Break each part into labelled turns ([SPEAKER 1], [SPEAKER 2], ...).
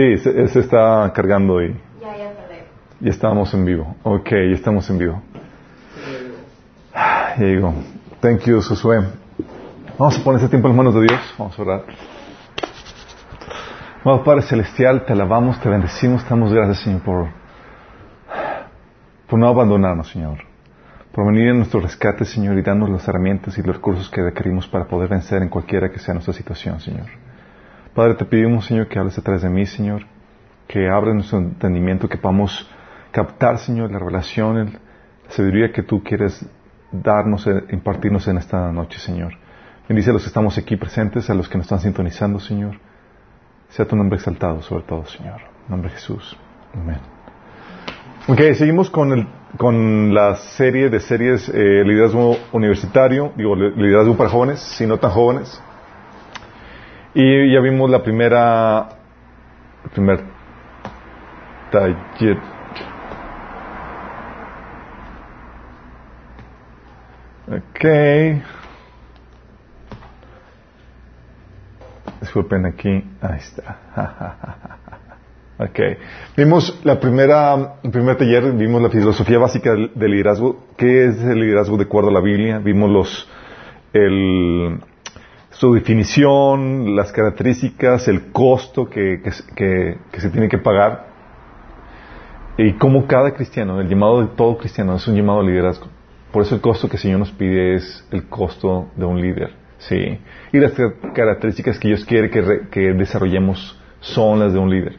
[SPEAKER 1] Sí, se, se está cargando y
[SPEAKER 2] Ya, ya
[SPEAKER 1] estamos en vivo. Ok, ya estamos en vivo. Ya digo, thank you, Josué. Vamos a poner este tiempo en las manos de Dios. Vamos a orar. Amado Padre Celestial, te alabamos, te bendecimos, te damos gracias, Señor, por, por no abandonarnos, Señor. Por venir en nuestro rescate, Señor, y darnos las herramientas y los recursos que requerimos para poder vencer en cualquiera que sea nuestra situación, Señor. Padre, te pedimos, Señor, que hables través de mí, Señor, que abres nuestro entendimiento, que podamos captar, Señor, la revelación, el- la sabiduría que tú quieres darnos, eh, impartirnos en esta noche, Señor. Bendice a los que estamos aquí presentes, a los que nos están sintonizando, Señor. Sea tu nombre exaltado sobre todo, Señor. Nombre de Jesús. Amén. Ok, seguimos con, el, con la serie de series eh, Liderazgo Universitario, digo, li- Liderazgo para jóvenes, si no tan jóvenes. Y ya vimos la primera, el primer taller. Ok. Disculpen aquí. Ahí está. ok. Vimos la primera, el primer taller, vimos la filosofía básica del, liderazgo. ¿Qué es el liderazgo de acuerdo a la Biblia? Vimos los, el, su definición, las características, el costo que, se- tiene que pagar. Y cómo cada cristiano, el llamado de todo cristiano es un llamado a liderazgo. Por eso el costo que el Señor nos pide es el costo de un líder. ¿sí? Y las car- características que Dios quiere que, desarrollemos son las de un líder.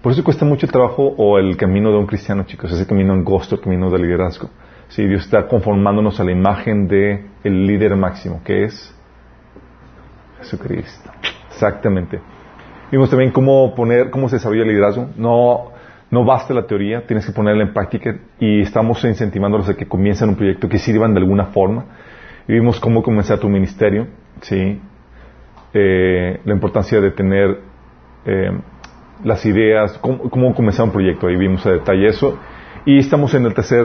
[SPEAKER 1] Por eso cuesta mucho el trabajo o el camino de un cristiano, chicos, ese camino angosto, el camino del liderazgo. Sí, Dios está conformándonos a la imagen de el líder máximo, que es Jesucristo. Exactamente. Vimos también cómo poner, cómo se desarrolla el liderazgo. No, no basta la teoría, tienes que ponerla en práctica y estamos incentivándolos a que comiencen un proyecto que sirvan de alguna forma. Vimos cómo comenzar tu ministerio, sí, Eh, la importancia de tener eh, las ideas, cómo comenzar un proyecto. Ahí vimos a detalle eso. Y estamos en el tercer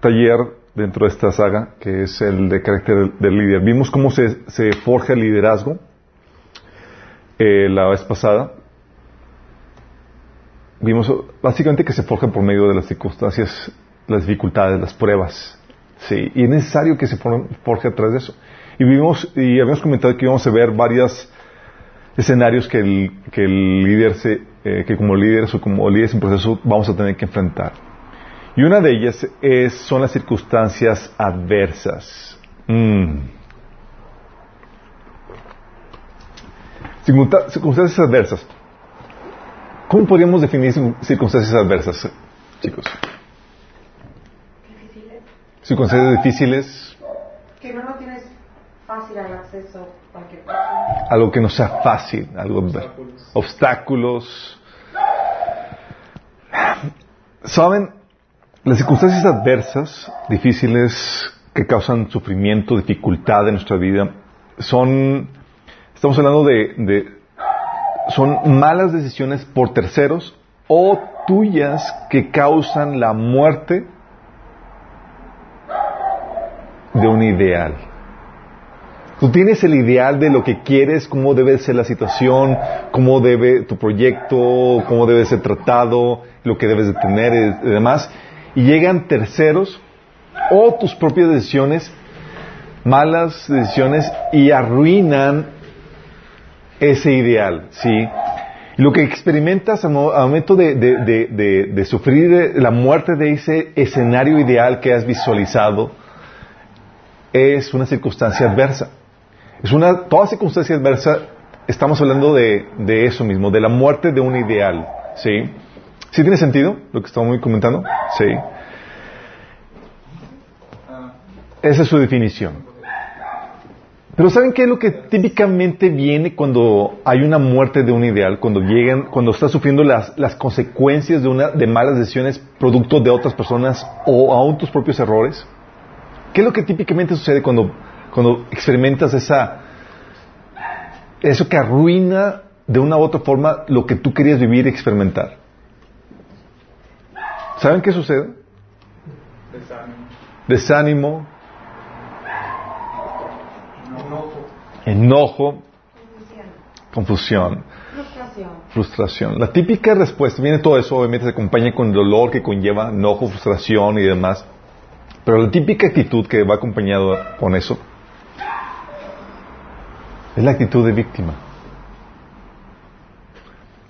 [SPEAKER 1] taller dentro de esta saga, que es el de carácter del líder. Vimos cómo se, se forja el liderazgo eh, la vez pasada. Vimos básicamente que se forja por medio de las circunstancias, las dificultades, las pruebas. Sí, y es necesario que se for- forje a través de eso. Y vimos, y habíamos comentado que íbamos a ver varios escenarios que el, que el líder se, eh, que como líderes o como líderes en proceso vamos a tener que enfrentar. Y una de ellas es, son las circunstancias adversas. Mm. Circunstancias adversas. ¿Cómo podríamos definir cir- circunstancias adversas, chicos?
[SPEAKER 2] Difíciles.
[SPEAKER 1] Circunstancias difíciles,
[SPEAKER 2] Que no lo tienes fácil al acceso a cualquier cosa.
[SPEAKER 1] algo que no sea fácil, algo
[SPEAKER 3] Obstáculos.
[SPEAKER 1] obstáculos. Saben, las circunstancias adversas, difíciles, que causan sufrimiento, dificultad en nuestra vida, son, estamos hablando de, de- son malas decisiones por terceros o tuyas que causan la muerte de un ideal. Tú tienes el ideal de lo que quieres, cómo debe ser la situación, cómo debe tu proyecto, cómo debe ser tratado, lo que debes de tener y demás. Y llegan terceros o tus propias decisiones, malas decisiones, y arruinan ese ideal, ¿sí? Lo que experimentas al mo- al momento de, de- de- sufrir la muerte de ese escenario ideal que has visualizado es una circunstancia adversa. Es una, toda circunstancia adversa, estamos hablando de eso mismo, de la muerte de un ideal, ¿sí? ¿Sí tiene sentido lo que estamos comentando? Sí. Esa es su definición. Pero ¿saben qué es lo que típicamente viene cuando hay una muerte de un ideal? Cuando llegan, cuando estás sufriendo las, las consecuencias de, una, de malas decisiones producto de otras personas o aún tus propios errores. ¿Qué es lo que típicamente sucede cuando, cuando experimentas esa, eso que arruina de una u otra forma lo que tú querías vivir y experimentar? ¿Saben qué sucede?
[SPEAKER 3] Desánimo.
[SPEAKER 1] Desánimo,
[SPEAKER 3] Enojo.
[SPEAKER 1] enojo,
[SPEAKER 2] Confusión.
[SPEAKER 1] confusión.
[SPEAKER 2] Frustración. Frustración.
[SPEAKER 1] Frustración. La típica respuesta, viene todo eso, obviamente se acompaña con dolor que conlleva enojo, frustración y demás. Pero la típica actitud que va acompañado con eso es la actitud de víctima.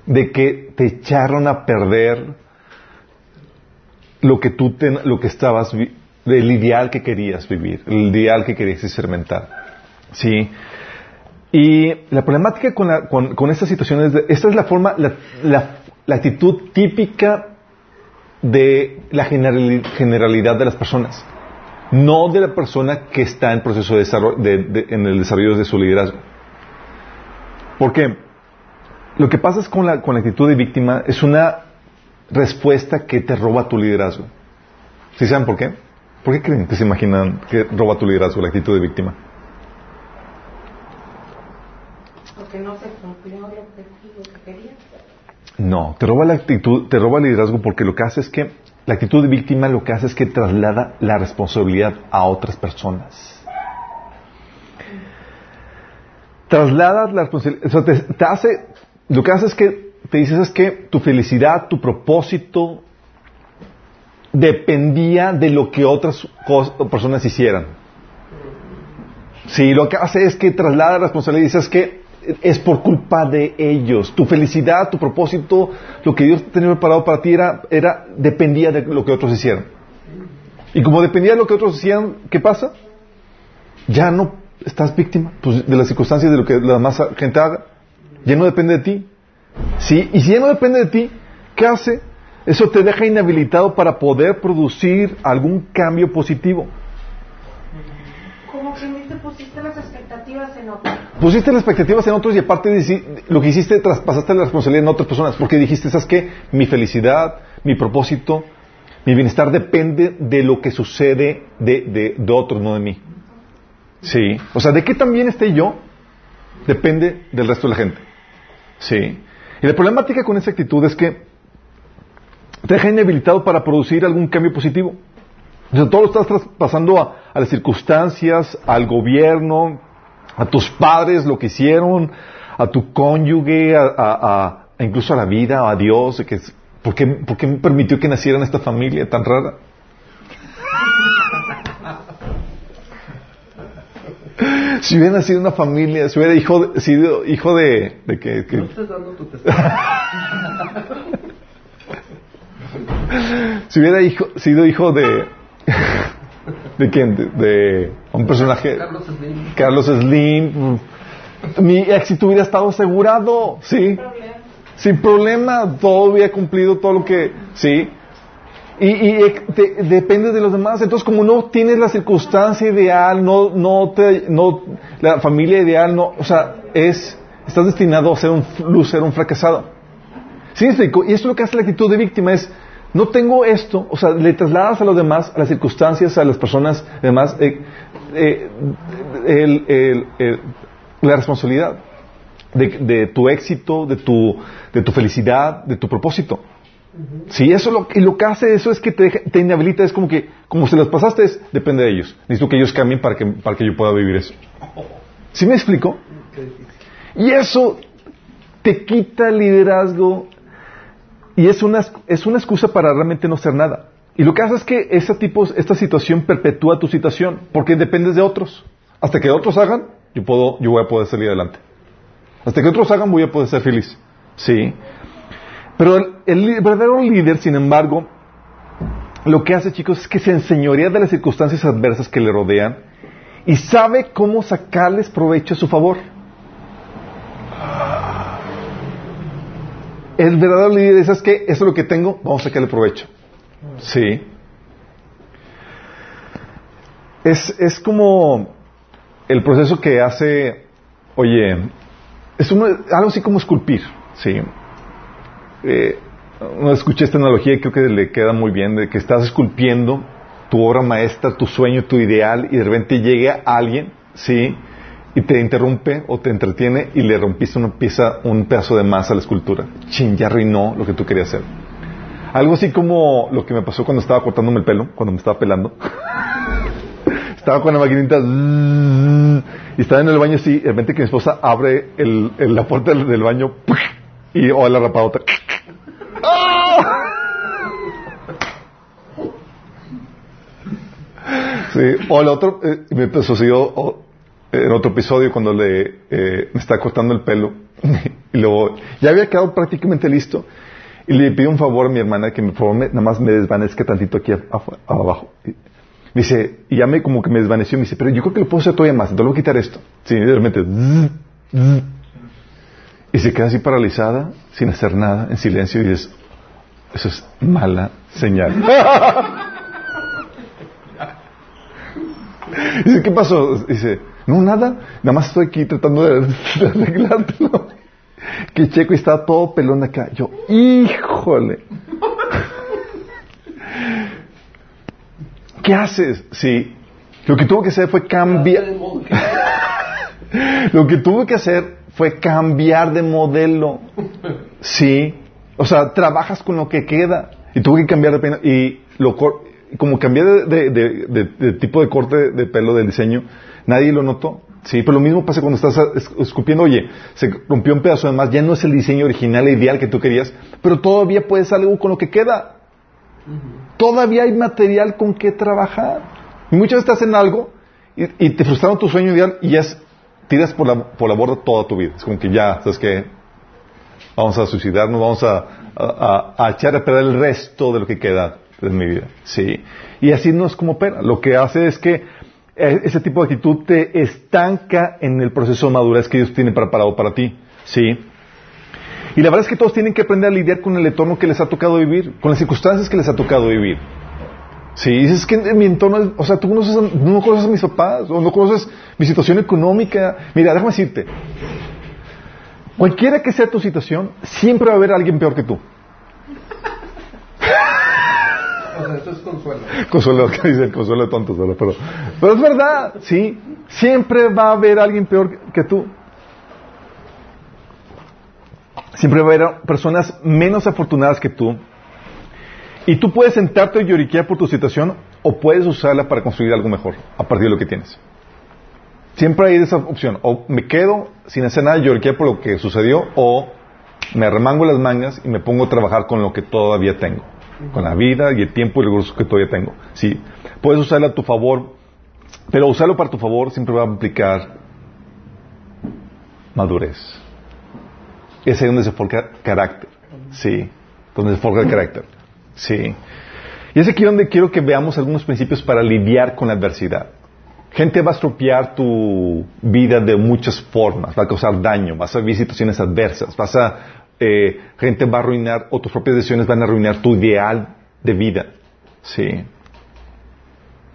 [SPEAKER 1] De que te echaron a perder lo que tú te- lo que estabas vi- el ideal que querías vivir, el ideal que querías experimentar. Sí. Y la problemática con, la- con, con estas situaciones, esta es la forma, la, la- actitud típica de la generali- generalidad de las personas, no de la persona que está en proceso de desarrollo, de- de- en el desarrollo de su liderazgo. Porque lo que pasa es con la, con la actitud de víctima es una respuesta que te roba tu liderazgo. ¿Sí saben por qué? ¿Por qué creen que se imaginan que roba tu liderazgo la actitud de víctima?
[SPEAKER 2] Porque no se cumplió el objetivo que quería.
[SPEAKER 1] No, te roba la actitud, te roba el liderazgo porque lo que hace es que la actitud de víctima lo que hace es que traslada la responsabilidad a otras personas. Traslada la responsabilidad, o sea, te, te hace, lo que hace es que te dices es que tu felicidad, tu propósito dependía de lo que otras personas hicieran. Sí, lo que hace es que traslada la responsabilidad y dices que es por culpa de ellos. Tu felicidad, tu propósito, lo que Dios tenía preparado para ti era, era dependía de lo que otros hicieran. Y como dependía de lo que otros hicieran, ¿qué pasa? Ya no estás víctima pues, de las circunstancias de lo que la demás gente haga. Ya no depende de ti. ¿Sí? Y si ya no depende de ti, ¿qué hace? Eso te deja inhabilitado para poder producir algún cambio positivo.
[SPEAKER 2] Como que te pusiste las expectativas en otro.
[SPEAKER 1] Pusiste las expectativas en otros y aparte de- lo que hiciste, traspasaste la responsabilidad en otras personas, porque dijiste, ¿sabes qué? Mi felicidad, mi propósito, mi bienestar depende de lo que sucede de, de, de otros, no de mí. Sí. O sea, de qué también esté yo, depende del resto de la gente. Sí. Y la problemática con esa actitud es que te deja inhabilitado para producir algún cambio positivo. O sea, todo lo estás traspasando a, las circunstancias, al gobierno, a tus padres, lo que hicieron, a tu cónyuge, a, incluso a la vida, a Dios. Que, ¿por, qué, qué permitió que naciera en esta familia tan rara? Si hubiera nacido una familia, si hubiera hijo de- sido hijo de, de que, que-
[SPEAKER 4] No estés dando tu testimonio.
[SPEAKER 1] si hubiera hijo, sido hijo de de quién, de, de un personaje
[SPEAKER 4] Carlos Slim.
[SPEAKER 1] Carlos Slim, mi éxito hubiera estado asegurado, sí,
[SPEAKER 2] Problema.
[SPEAKER 1] sin problema, todo hubiera cumplido todo lo que, sí, y, y, eh, te- depende de los demás, entonces como no tienes la circunstancia ideal, no, no te, no, la familia ideal, no, o sea, es, estás destinado a ser un loser, un fracasado. ¿Sí explico? Y esto es lo que hace la actitud de víctima, es, no tengo esto, o sea, le trasladas a los demás, a las circunstancias, a las personas, demás, eh, eh, el- el- el- la responsabilidad de, de tu éxito, de tu, de tu felicidad, de tu propósito. Sí, eso lo, y lo que hace eso es que te, te inhabilita, es como que, como se las pasaste, es, depende de ellos. Necesito que ellos cambien para que, para que yo pueda vivir eso. ¿Sí me explico? Y eso te quita el liderazgo y es una, es una excusa para realmente no hacer nada. Y lo que hace es que ese tipo, esta situación perpetúa tu situación porque dependes de otros. Hasta que otros hagan, yo, puedo, yo voy a poder salir adelante. Hasta que otros hagan, voy a poder ser feliz. Sí. Pero el, verdadero líder, sin embargo, lo que hace, chicos, es que se enseñorea de las circunstancias adversas que le rodean y sabe cómo sacarles provecho a su favor. El verdadero líder es que eso es lo que tengo, vamos a sacarle provecho. Sí. Es, es como el proceso que hace, oye, es algo así como esculpir, sí. Eh, escuché esta analogía y creo que le queda muy bien, de que estás esculpiendo tu obra maestra, tu sueño, tu ideal, y de repente llega alguien, sí, y te interrumpe o te entretiene y le rompiste una pieza, un pedazo de más a la escultura. Chin, ya arruinó lo que tú querías hacer. Algo así como lo que me pasó cuando estaba cortándome el pelo, cuando me estaba pelando. estaba con la maquinita y estaba en el baño así, de repente que mi esposa abre la puerta del, baño. Y o la rapadota. ¡Ah! Sí, o el otro, eh, me sucedió en otro episodio cuando le eh, me está cortando el pelo y luego ya había quedado prácticamente listo y le pido un favor a mi hermana que me, por favor me- nada más me desvanezca tantito aquí abajo. Y, dice, y ya me como que me desvaneció, me dice, pero yo creo que lo puedo hacer todavía más, entonces voy a quitar esto. Sí, y de repente, y se queda así paralizada, sin hacer nada, en silencio, y dices, eso es mala señal. Dice, ¿qué pasó? Dice, no, nada, nada más estoy aquí tratando de, de arreglártelo. Que checo y está todo pelón acá. Yo, híjole. ¿Qué haces? Sí, lo que tuvo que hacer fue cambiar. Lo que tuvo que hacer fue cambiar de modelo. Sí. O sea, trabajas con lo que queda. Y tuve que cambiar de pelo. Y lo cor- como cambié de, de- de- de- de tipo de corte de pelo del diseño, nadie lo notó. Sí, pero lo mismo pasa cuando estás es- escupiendo, oye, se rompió un pedazo de más, ya no es el diseño original e ideal que tú querías, pero todavía puedes hacer algo con lo que queda. Todavía hay material con que trabajar. Y muchas veces estás en algo y, y te frustraron tu sueño ideal y ya es- tiras por la, por la borda toda tu vida. Es como que ya, ¿sabes qué? Vamos a suicidarnos, vamos a, a- a- a echar a perder el resto de lo que queda de mi vida. Sí. Y así no es como opera. Lo que hace es que eh, ese tipo de actitud te estanca en el proceso de madurez que Dios tiene preparado para ti. Sí. Y la verdad es que todos tienen que aprender a lidiar con el entorno que les ha tocado vivir, con las circunstancias que les ha tocado vivir. Sí, dices que en mi entorno, es- o sea, tú conoces a- no conoces a mis papás, o no conoces mi situación económica. Mira, déjame decirte, cualquiera que sea tu situación, siempre va a haber alguien peor que tú.
[SPEAKER 4] Esto es consuelo.
[SPEAKER 1] Consuelo, que dice el consuelo de tontos, ¿verdad? Pero, pero es verdad, sí, siempre va a haber alguien peor que tú. Siempre va a haber personas menos afortunadas que tú. Y tú puedes sentarte y lloriquear por tu situación o puedes usarla para construir algo mejor a partir de lo que tienes. Siempre hay esa opción. O me quedo sin hacer nada y lloriquear por lo que sucedió o me remango las mangas y me pongo a trabajar con lo que todavía tengo. Con la vida y el tiempo y los recursos que todavía tengo. Sí. Puedes usarla a tu favor, pero usarlo para tu favor siempre va a implicar madurez. Es ahí donde se forja carácter. Sí. Donde se forja el carácter. Sí. Y es aquí donde quiero que veamos algunos principios para lidiar con la adversidad. Gente va a estropear tu vida de muchas formas, va a causar daño, vas a vivir situaciones adversas, vas a, eh, gente va a arruinar, o tus propias decisiones van a arruinar tu ideal de vida. Sí.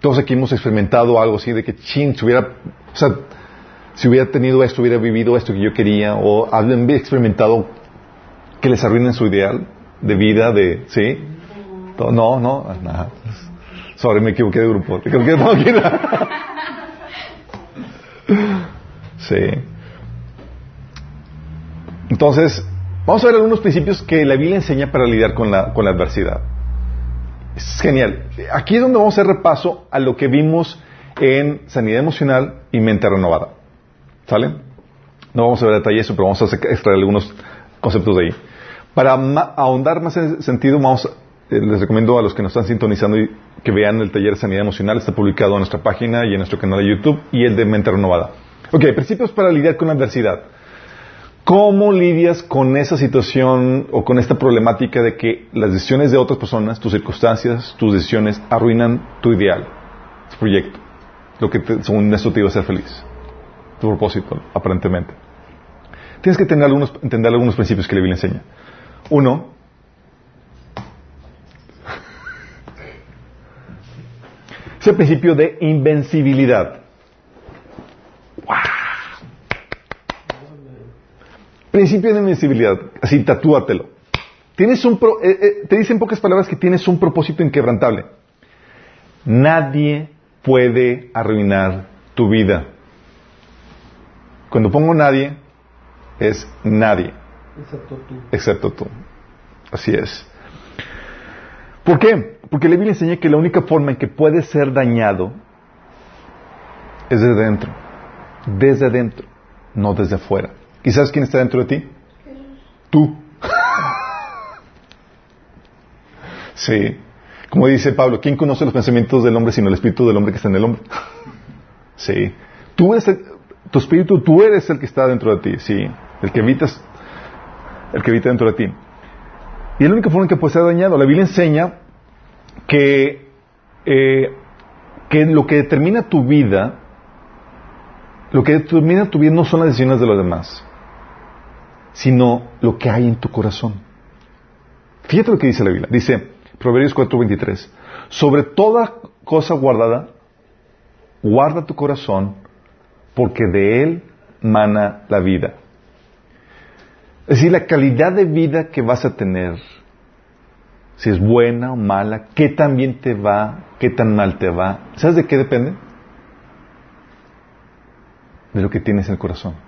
[SPEAKER 1] Todos aquí hemos experimentado algo así de que, chin, si hubiera, o sea, si hubiera tenido esto, hubiera vivido esto que yo quería, o han experimentado que les arruinen su ideal de vida, de, ¿sí? No, no, nada. Sorry, me equivoqué de grupo. Sí. Entonces, vamos a ver algunos principios que la Biblia enseña para lidiar con la, adversidad. Es genial. Aquí es donde vamos a hacer repaso a lo que vimos en sanidad emocional y mente renovada. ¿Sale? No vamos a ver detalle eso, pero vamos a extraer algunos conceptos de ahí. Para ahondar más en sentido, vamos, eh, les recomiendo a los que nos están sintonizando y que vean el taller de sanidad emocional. Está publicado en nuestra página y en nuestro canal de YouTube y el de mente renovada. Ok, principios para lidiar con la adversidad. ¿Cómo lidias con esa situación o con esta problemática de que las decisiones de otras personas, tus circunstancias, tus decisiones arruinan tu ideal, tu proyecto, lo que según esto te iba a hacer feliz, tu propósito, aparentemente? Tienes que tener algunos, entender algunos principios que la Biblia enseña. Uno, es el principio de invencibilidad. Principio de invencibilidad, así tatúatelo. Tienes un pro- eh, eh, te dicen en pocas palabras que tienes un propósito inquebrantable. Nadie puede arruinar tu vida. Cuando pongo nadie, es nadie,
[SPEAKER 4] Excepto tú.
[SPEAKER 1] excepto tú. Así es. ¿Por qué? Porque la Biblia enseña que la única forma en que puedes ser dañado es desde dentro. Desde dentro, no desde afuera. ¿Y sabes quién está dentro de ti? Tú. sí. Como dice Pablo, ¿quién conoce los pensamientos del hombre sino el espíritu del hombre que está en el hombre? sí. Tú eres el, tu espíritu, tú eres el que está dentro de ti, sí. El que habitas, el que habita dentro de ti. Y es la única forma en que puede ser dañado. La Biblia enseña que, eh, que lo que determina tu vida, lo que determina tu vida no son las decisiones de los demás sino lo que hay en tu corazón. Fíjate lo que dice la Biblia. Dice Proverbios 4:23, sobre toda cosa guardada, guarda tu corazón, porque de él mana la vida. Es decir, la calidad de vida que vas a tener, si es buena o mala, qué tan bien te va, qué tan mal te va, ¿sabes de qué depende? De lo que tienes en el corazón.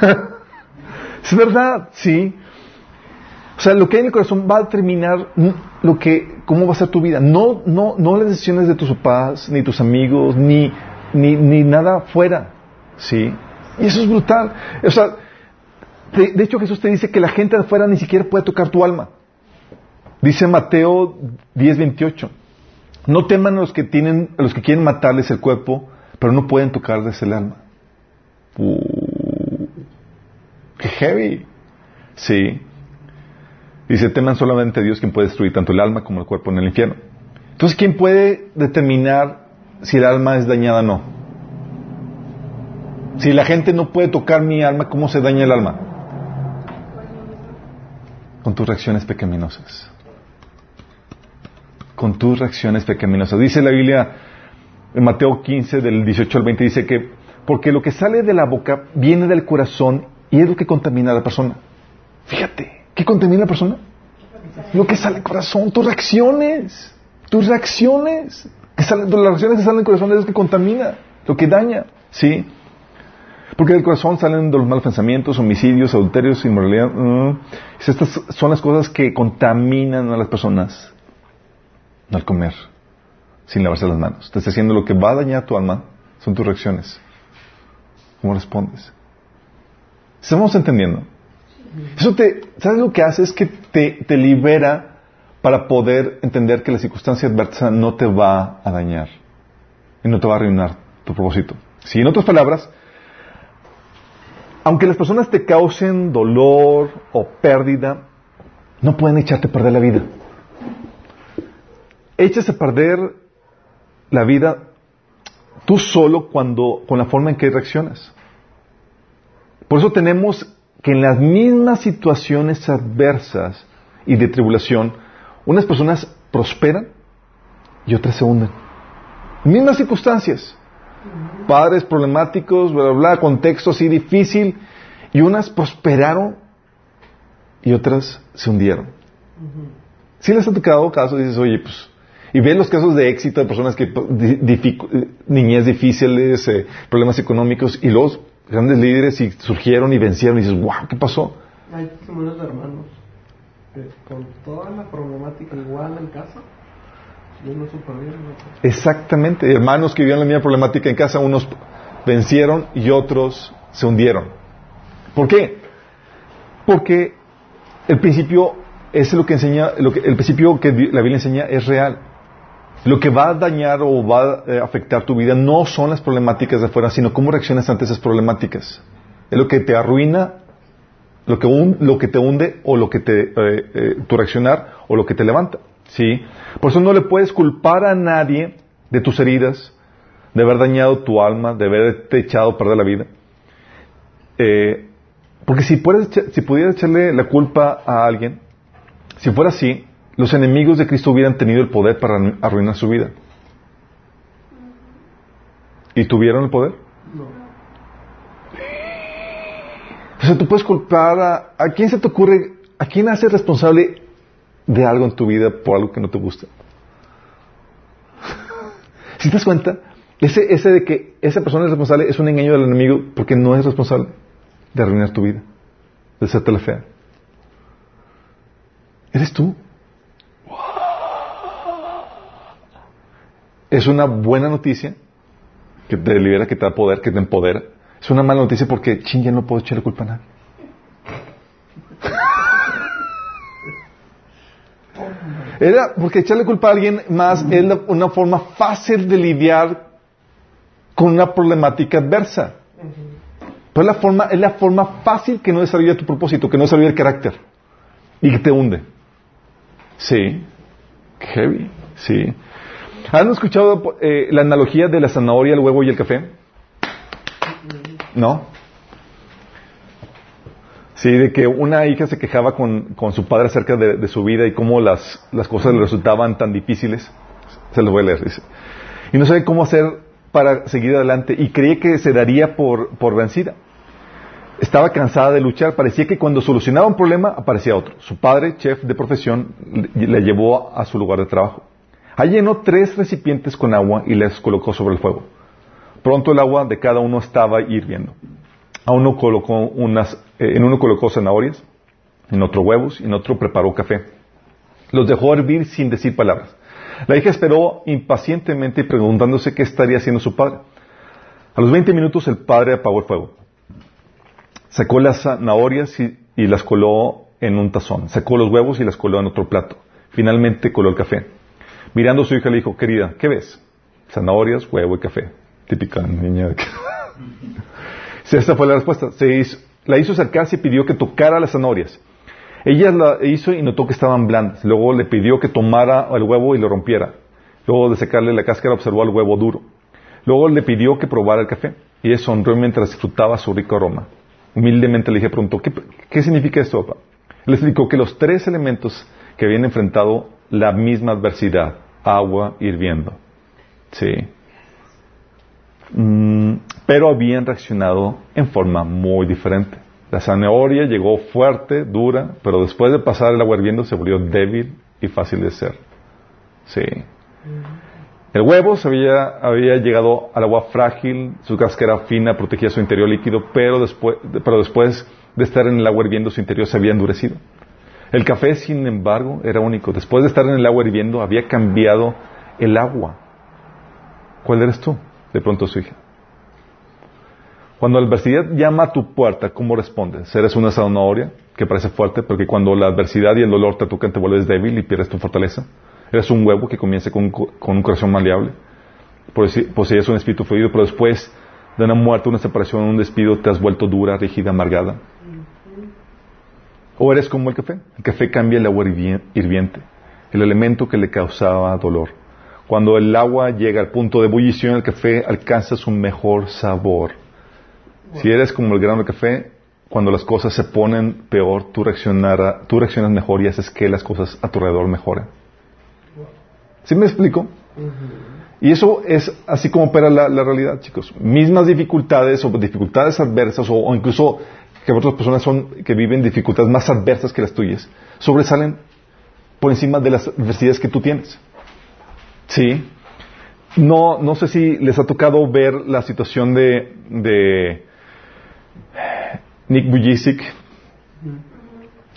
[SPEAKER 1] Es verdad, sí. O sea, lo que hay en el corazón va a determinar lo que, cómo va a ser tu vida. No, no, no las decisiones de tus papás, ni tus amigos, ni, ni, ni nada fuera. Sí. Y eso es brutal. O sea, de, hecho Jesús te dice que la gente de afuera ni siquiera puede tocar tu alma. Dice Mateo 10:28. No teman a los que tienen, a los que quieren matarles el cuerpo, pero no pueden tocarles el alma. Uh, qué heavy. Sí. Dice, teman solamente a Dios quien puede destruir tanto el alma como el cuerpo en el infierno. Entonces, ¿quién puede determinar si el alma es dañada o no? Si la gente no puede tocar mi alma, ¿cómo se daña el alma? Con tus reacciones pecaminosas. Con tus reacciones pecaminosas. Dice la Biblia en Mateo 15, del 18 al 20, dice que porque lo que sale de la boca viene del corazón y es lo que contamina a la persona. Fíjate, ¿qué contamina a la persona? Lo que sale del corazón, tus reacciones, tus reacciones, que salen, las reacciones que salen del corazón es lo que contamina, lo que daña, ¿sí? Porque del corazón salen de los malos pensamientos, homicidios, adulterios, inmoralidad. mm. Estas son las cosas que contaminan a las personas al comer, sin lavarse las manos. Te está diciendo lo que va a dañar tu alma son tus reacciones. ¿Cómo respondes? ¿Estamos entendiendo? Eso te, ¿sabes lo que hace? Es que te, te libera para poder entender que la circunstancia adversa no te va a dañar y no te va a arruinar tu propósito. Si en otras palabras, aunque las personas te causen dolor o pérdida, no pueden echarte a perder la vida. Echas a perder la vida tú solo cuando, con la forma en que reaccionas. Por eso tenemos que en las mismas situaciones adversas y de tribulación, unas personas prosperan y otras se hunden. Mismas circunstancias. Padres problemáticos, bla, bla, bla, contexto así difícil, y unas prosperaron y otras se hundieron. Si les ha tocado casos, dices, oye, pues, y ves los casos de éxito de personas que, eh, niñez difíciles, eh, problemas económicos, y los grandes líderes y surgieron y vencieron, y dices, wow, ¿qué pasó?
[SPEAKER 4] Hay testimonios de hermanos con toda la problemática igual en casa, uno.
[SPEAKER 1] Exactamente, hermanos que vivían la misma problemática en casa, unos vencieron y otros se hundieron. ¿Por qué? Porque el principio es lo que enseña, lo que, el principio que la Biblia enseña es real. Lo que va a dañar o va a eh, afectar tu vida no son las problemáticas de afuera, sino cómo reaccionas ante esas problemáticas. Es lo que te arruina, lo que, lo que te hunde o lo que te, eh, eh, tu reaccionar o lo que te levanta. ¿sí? Por eso no le puedes culpar a nadie de tus heridas, de haber dañado tu alma, de haberte echado a perder la vida. Porque si, puedes, si pudieras echarle la culpa a alguien, si fuera así, los enemigos de Cristo hubieran tenido el poder para arru- arruinar su vida. ¿Y tuvieron el poder?
[SPEAKER 4] No.
[SPEAKER 1] O sea, tú puedes culpar a... ¿A quién se te ocurre? ¿A quién hace responsable de algo en tu vida por algo que no te gusta? si te das cuenta, ese, ese de que esa persona es responsable es un engaño del enemigo porque no es responsable de arruinar tu vida, de hacerte la fea. Eres tú. es una buena noticia que te libera, que te da poder, que te empodera. Es una mala noticia porque, ching, ya no puedo echarle culpa a nadie. Era porque echarle culpa a alguien más es la, una forma fácil de lidiar con una problemática adversa. Pero la forma, es la forma fácil que no desarrolla tu propósito, que no desarrolla el carácter y que te hunde. Sí, heavy, sí. ¿Han escuchado eh, la analogía de la zanahoria, el huevo y el café? ¿No? Sí, de que una hija se quejaba con, con su padre acerca de, su vida y cómo las, las cosas le resultaban tan difíciles. Se los voy a leer, dice. Y no sabía cómo hacer para seguir adelante y creía que se daría por, por vencida. Estaba cansada de luchar. Parecía que cuando solucionaba un problema aparecía otro. Su padre, chef de profesión, le llevó a su lugar de trabajo. Allí llenó tres recipientes con agua y les colocó sobre el fuego. Pronto el agua de cada uno estaba hirviendo. A uno colocó unas, eh, en uno colocó zanahorias, en otro huevos y en otro preparó café. Los dejó hervir sin decir palabras. La hija esperó impacientemente preguntándose qué estaría haciendo su padre. A los 20 minutos el padre apagó el fuego. Sacó las zanahorias y, y las coló en un tazón. Sacó los huevos y las coló en otro plato. Finalmente coló el café. Mirando a su hija le dijo, querida, ¿qué ves? Zanahorias, huevo y café. Típica niña de. Sí, esta fue la respuesta. Se la hizo acercarse y pidió que tocara las zanahorias. Ella la hizo y notó que estaban blandas. Luego le pidió que tomara el huevo y lo rompiera. Luego de secarle la cáscara observó el huevo duro. Luego le pidió que probara el café. Y ella sonrió mientras disfrutaba su rico aroma. Humildemente le dije preguntó, ¿qué, qué significa esto, papá? Le explicó que los tres elementos que habían enfrentado la misma adversidad, agua hirviendo. Sí. Mm, pero habían reaccionado en forma muy diferente. La zanahoria llegó fuerte, dura, pero después de pasar el agua hirviendo se volvió débil y fácil de ser. Sí. El huevo se había, había llegado al agua frágil, su cáscara fina protegía su interior líquido, pero después, pero después de estar en el agua hirviendo su interior se había endurecido. El café, sin embargo, era único. Después de estar en el agua hirviendo, había cambiado el agua. ¿Cuál eres tú? De pronto su hija. Cuando la adversidad llama a tu puerta, ¿cómo respondes? ¿Eres una zanahoria que parece fuerte, porque cuando la adversidad y el dolor te tocan te vuelves débil y pierdes tu fortaleza? ¿Eres un huevo que comienza con, con un corazón maleable? Posee- Poseías un espíritu fluido, pero después de una muerte, una separación, un despido, te has vuelto dura, rígida, amargada. ¿O eres como el café? El café cambia el agua hirvi- hirviente, el elemento que le causaba dolor. Cuando el agua llega al punto de ebullición, el café alcanza su mejor sabor. Si eres como el grano de café, cuando las cosas se ponen peor, tú, reaccionas mejor y haces que las cosas a tu alrededor mejoren. ¿Sí me explico? Y eso es así como opera la, la realidad, chicos. Mismas dificultades o dificultades adversas o, o incluso que otras personas son que viven dificultades más adversas que las tuyas, sobresalen por encima de las adversidades que tú tienes. Sí. No, no sé si les ha tocado ver la situación de, de Nick Bujicic,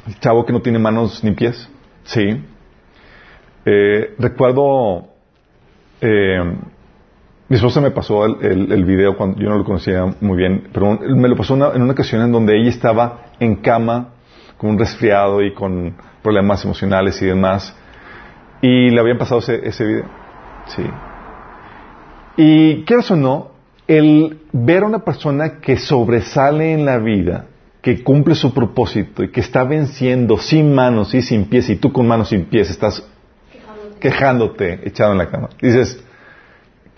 [SPEAKER 1] el chavo que no tiene manos ni pies. Sí. Eh, recuerdo, eh, mi esposa me pasó el, el- el video cuando yo no lo conocía muy bien, pero me lo pasó una- en una ocasión en donde ella estaba en cama con un resfriado y con problemas emocionales y demás, y le habían pasado ese, ese video. Sí. Y quieras o no, el ver a una persona que sobresale en la vida, que cumple su propósito y que está venciendo sin manos y sin pies, y tú con manos sin pies estás quejándote, echado en la cama. Dices,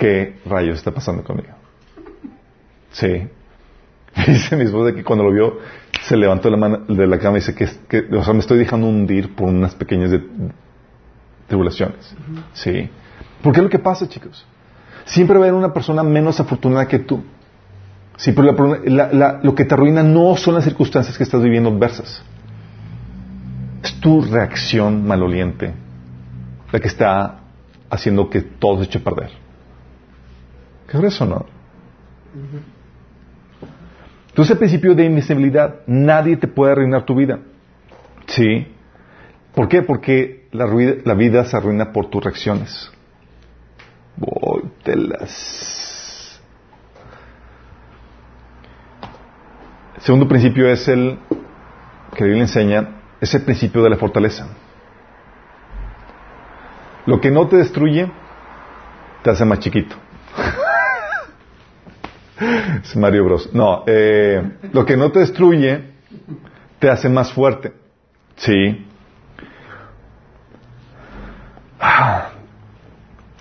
[SPEAKER 1] ¿qué rayos está pasando conmigo? Sí. Dice mi esposa que cuando lo vio, se levantó de la, mano- de la cama y dice que, que, o sea, me estoy dejando hundir por unas pequeñas de- tribulaciones. Sí. Porque es lo que pasa, chicos. Siempre va a haber una persona menos afortunada que tú. Sí, pero la- la- la- lo que te arruina no son las circunstancias que estás viviendo adversas. Es tu reacción maloliente la que está haciendo que todo se eche a perder. ¿Qué es eso, no? Entonces, el principio de invisibilidad, nadie te puede arruinar tu vida. ¿Sí? ¿Por qué? Porque la, vida se arruina por tus reacciones. Vóytelas. El segundo principio es el que la Biblia enseña, es el principio de la fortaleza. Lo que no te destruye, te hace más chiquito. Es Mario Bros. No, eh, lo que no te destruye, te hace más fuerte. Sí.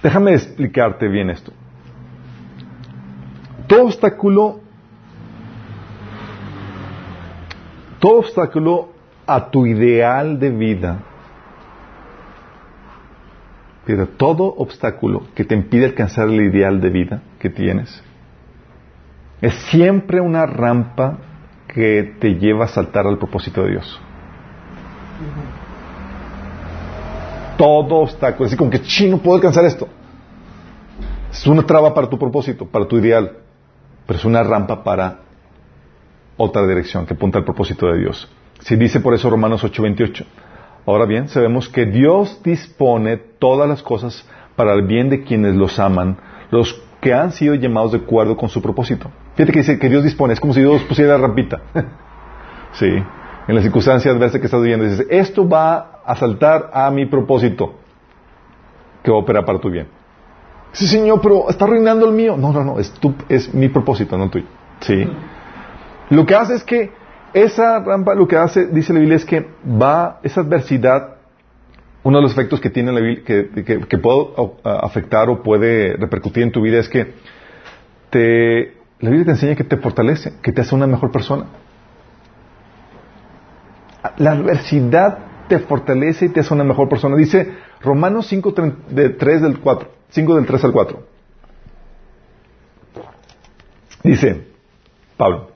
[SPEAKER 1] Déjame explicarte bien esto. Todo obstáculo, todo obstáculo a tu ideal de vida, pero todo obstáculo que te impide alcanzar el ideal de vida que tienes, es siempre una rampa que te lleva a saltar al propósito de Dios. Todo obstáculo, así como que, chino, puedo alcanzar esto. Es una traba para tu propósito, para tu ideal, pero es una rampa para otra dirección que apunta al propósito de Dios. Si dice por eso Romanos 8:28. Ahora bien, sabemos que Dios dispone todas las cosas para el bien de quienes los aman, los que han sido llamados de acuerdo con su propósito. Fíjate que dice que Dios dispone, es como si Dios pusiera la rampita. sí, en las circunstancias adversas que estás viviendo, dices, esto va a saltar a mi propósito, que va a operar para tu bien. Sí, Señor, pero está arruinando el mío. No, no, no, es, tu, es mi propósito, no tuyo. Sí. Lo que hace es que esa rampa, lo que hace, dice la Biblia, es que va, esa adversidad, uno de los efectos que tiene la Biblia, que, que, que puede afectar o puede repercutir en tu vida es que te, la Biblia te enseña que te fortalece, que te hace una mejor persona. La adversidad te fortalece y te hace una mejor persona. Dice Romanos 5, de 3 del 4, 5 del 3 al 4. Dice Pablo,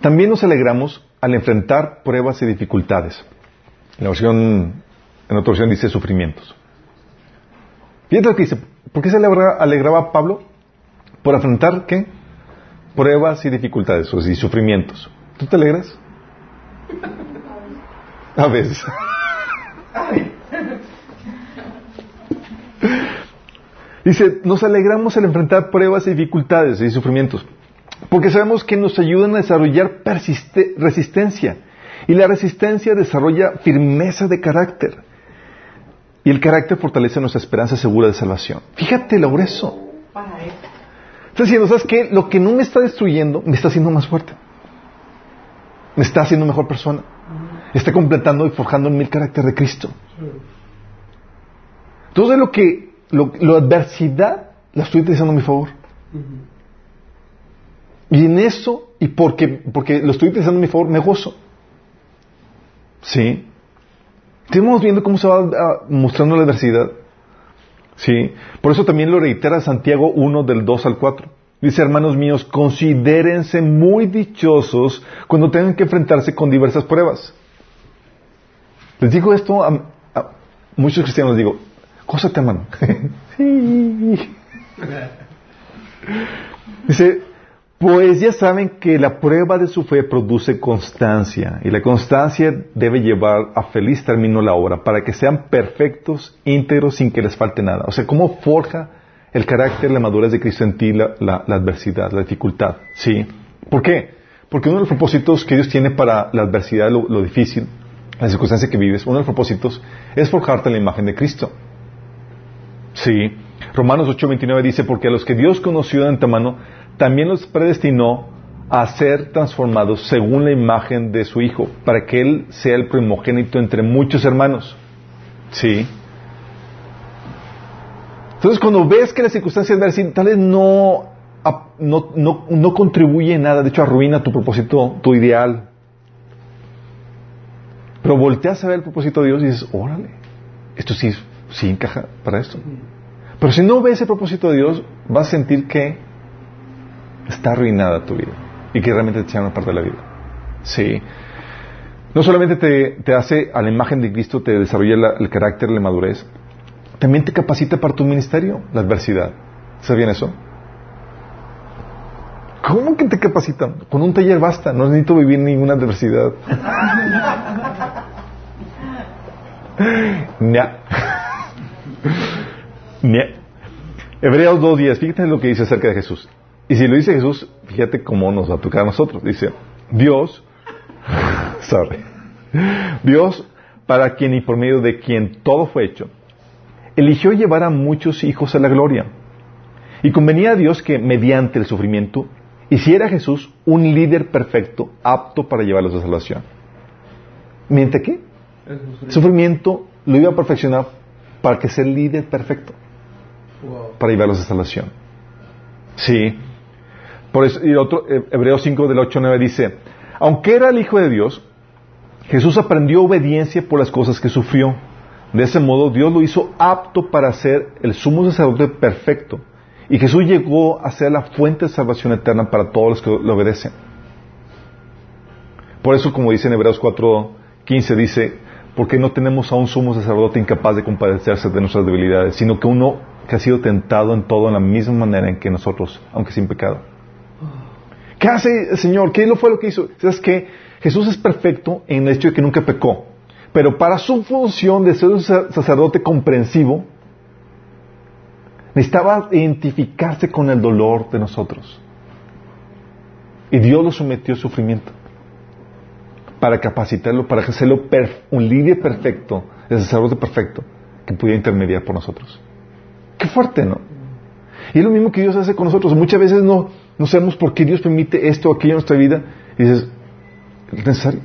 [SPEAKER 1] también nos alegramos al enfrentar pruebas y dificultades. En la versión, en otra versión dice sufrimientos. Fíjate lo que dice, ¿por qué se alegraba Pablo? Por afrontar, ¿qué? Pruebas y dificultades, y sufrimientos. ¿Tú te alegras? A veces. Dice, nos alegramos al enfrentar pruebas y dificultades y sufrimientos, porque sabemos que nos ayudan a desarrollar resistencia, y la resistencia desarrolla firmeza de carácter, y el carácter fortalece nuestra esperanza segura de salvación. Fíjate lo grueso. Está diciendo, ¿sabes qué? Lo que no me está destruyendo me está haciendo más fuerte. Me está haciendo mejor persona. Está completando y forjando en mí el carácter de Cristo. Entonces lo que, lo, la adversidad la estoy utilizando a mi favor. Y en eso, y porque, porque lo estoy utilizando a mi favor, me gozo. ¿Sí? Estamos viendo cómo se va ah, mostrando la adversidad. Sí. Por eso también lo reitera Santiago 1 del 2 al 4. Dice, hermanos míos, considérense muy dichosos cuando tengan que enfrentarse con diversas pruebas. Les digo esto a, muchos cristianos, digo, cosa te aman. sí. Dice, pues ya saben que la prueba de su fe produce constancia y la constancia debe llevar a feliz término la obra para que sean perfectos, íntegros, sin que les falte nada. O sea, ¿cómo forja el carácter, la madurez de Cristo en ti la, adversidad, la dificultad? ¿Sí? ¿Por qué? Porque uno de los propósitos que Dios tiene para la adversidad, lo, difícil, la circunstancia que vives, uno de los propósitos es forjarte la imagen de Cristo. Sí. Romanos 8:29 dice, porque a los que Dios conoció de antemano, también los predestinó a ser transformados según la imagen de su Hijo, para que Él sea el primogénito entre muchos hermanos. ¿Sí? Entonces, cuando ves que las circunstancias adversas no, no, no, no contribuye en nada, de hecho arruina tu propósito, tu ideal. Pero volteas a ver el propósito de Dios y dices, órale, esto sí, sí encaja para esto. Pero si no ves el propósito de Dios, vas a sentir que está arruinada tu vida y que realmente te sea una parte de la vida. Sí. No solamente te, hace a la imagen de Cristo, te desarrolla el carácter, la madurez, también te capacita para tu ministerio, la adversidad. ¿Sabes bien eso? ¿Cómo que te capacita? Con un taller basta, no necesito vivir ninguna adversidad. Nya. Nya. Hebreos 2.10, fíjate lo que dice acerca de Jesús. Y si lo dice Jesús, fíjate cómo nos va a tocar a nosotros. Dice, Dios, sorry, Dios para quien y por medio de quien todo fue hecho, eligió llevar a muchos hijos a la gloria. Y convenía a Dios que mediante el sufrimiento hiciera a Jesús un líder perfecto, apto para llevarlos a salvación. ¿Miente qué?
[SPEAKER 4] El
[SPEAKER 1] sufrimiento lo iba a perfeccionar para que sea el líder perfecto,
[SPEAKER 4] Wow.
[SPEAKER 1] para llevarlos a salvación. Sí. Por eso, y otro, eh, Hebreos 5 del 8 al 9 dice, aunque era el Hijo de Dios, Jesús aprendió obediencia por las cosas que sufrió. De ese modo, Dios lo hizo apto para ser el sumo sacerdote perfecto. Y Jesús llegó a ser la fuente de salvación eterna para todos los que lo obedecen. Por eso, como dice en Hebreos 4:15, dice, porque no tenemos a un sumo sacerdote incapaz de compadecerse de nuestras debilidades, sino que uno que ha sido tentado en todo en la misma manera en que nosotros, aunque sin pecado. ¿Qué hace el Señor? ¿Qué fue lo que hizo? ¿Sabes que Jesús es perfecto en el hecho de que nunca pecó. Pero para su función de ser un sa- sacerdote comprensivo, necesitaba identificarse con el dolor de nosotros. Y Dios lo sometió a sufrimiento para capacitarlo, para hacerlo un líder perfecto, el sacerdote perfecto, que pudiera intermediar por nosotros. Qué fuerte, ¿no? Y es lo mismo que Dios hace con nosotros. Muchas veces no, no sabemos por qué Dios permite esto o aquello en nuestra vida. Y dices, ¿es necesario?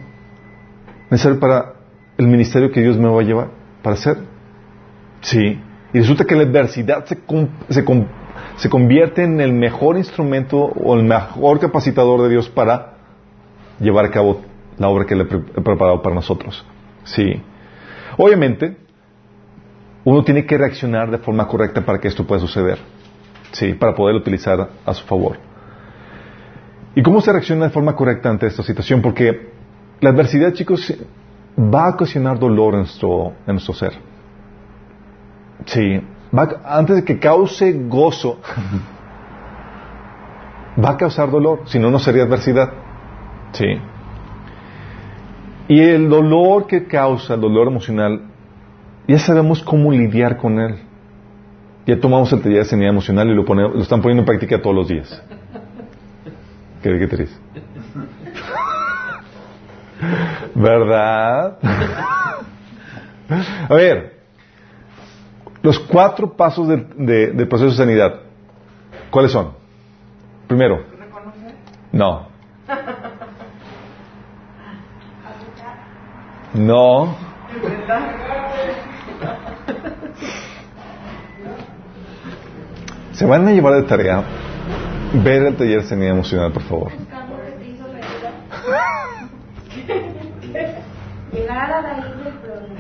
[SPEAKER 1] ¿Necesario para el ministerio que Dios me va a llevar? ¿Para hacer? Sí. Y resulta que la adversidad se, se, se convierte en el mejor instrumento o el mejor capacitador de Dios para llevar a cabo la obra que pre- ha preparado para nosotros. Sí. Obviamente, uno tiene que reaccionar de forma correcta para que esto pueda suceder. Sí, para poder utilizar a su favor. ¿Y cómo se reacciona de forma correcta ante esta situación? Porque la adversidad, chicos, va a ocasionar dolor en nuestro, en nuestro ser. Sí, va antes de que cause gozo, va a causar dolor, si no, no sería adversidad. Sí. Y el dolor que causa, el dolor emocional, ya sabemos cómo lidiar con él. Ya tomamos el taller de sanidad emocional y lo, lo están poniendo en práctica todos los días. ¿Qué, qué triste? ¿Verdad? A ver, los cuatro pasos del, de- del proceso de sanidad, ¿cuáles son? Primero,
[SPEAKER 2] ¿Reconocer?
[SPEAKER 1] no. No. Se van a llevar de tarea ver el taller de sanidad emocional, por favor.
[SPEAKER 2] Llegar a la raíz del problema.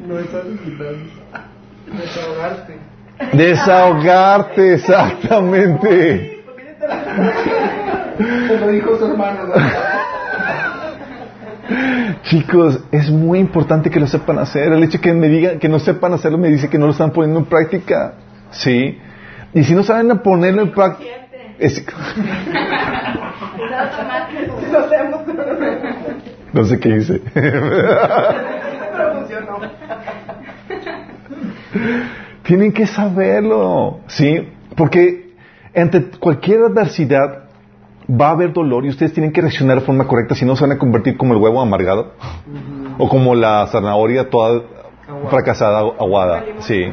[SPEAKER 4] No estás invitando.
[SPEAKER 3] Desahogarte.
[SPEAKER 1] Desahogarte, exactamente.
[SPEAKER 4] Como dijo su hermano.
[SPEAKER 1] Chicos, es muy importante que lo sepan hacer. El hecho que me digan que no sepan hacerlo me dice que no lo están poniendo en práctica. Sí. Y si no saben ponerlo en práctica. es- no sé qué hice.
[SPEAKER 2] pero funcionó.
[SPEAKER 1] Tienen que saberlo, ¿sí? Porque ante cualquier adversidad va a haber dolor y ustedes tienen que reaccionar de forma correcta, si no se van a convertir como el huevo amargado o como la zanahoria toda
[SPEAKER 4] Aguada.
[SPEAKER 1] fracasada, aguada, sí,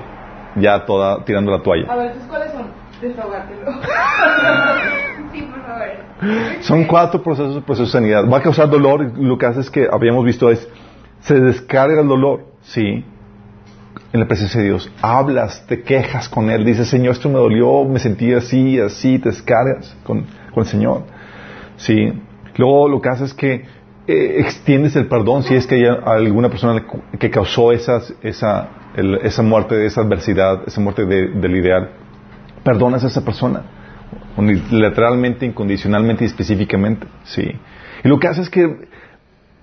[SPEAKER 1] ya toda tirando la toalla.
[SPEAKER 2] A ver, ¿tus cuáles son? Desahogártelo. sí, por favor.
[SPEAKER 1] Son cuatro procesos, procesos de sanidad. Va a causar dolor y lo que hace es que habíamos visto es, se descarga el dolor, sí, en la presencia de Dios. Hablas, te quejas con Él, dices, Señor, esto me dolió, me sentí así, así, te descargas con, con el Señor. Sí. Luego lo que hace es que eh, extiendes el perdón si es que hay alguna persona que causó esas, esa, el- esa muerte, esa adversidad, esa muerte de- del ideal. Perdonas a esa persona. Literalmente, incondicionalmente y específicamente. Sí. Y lo que hace es que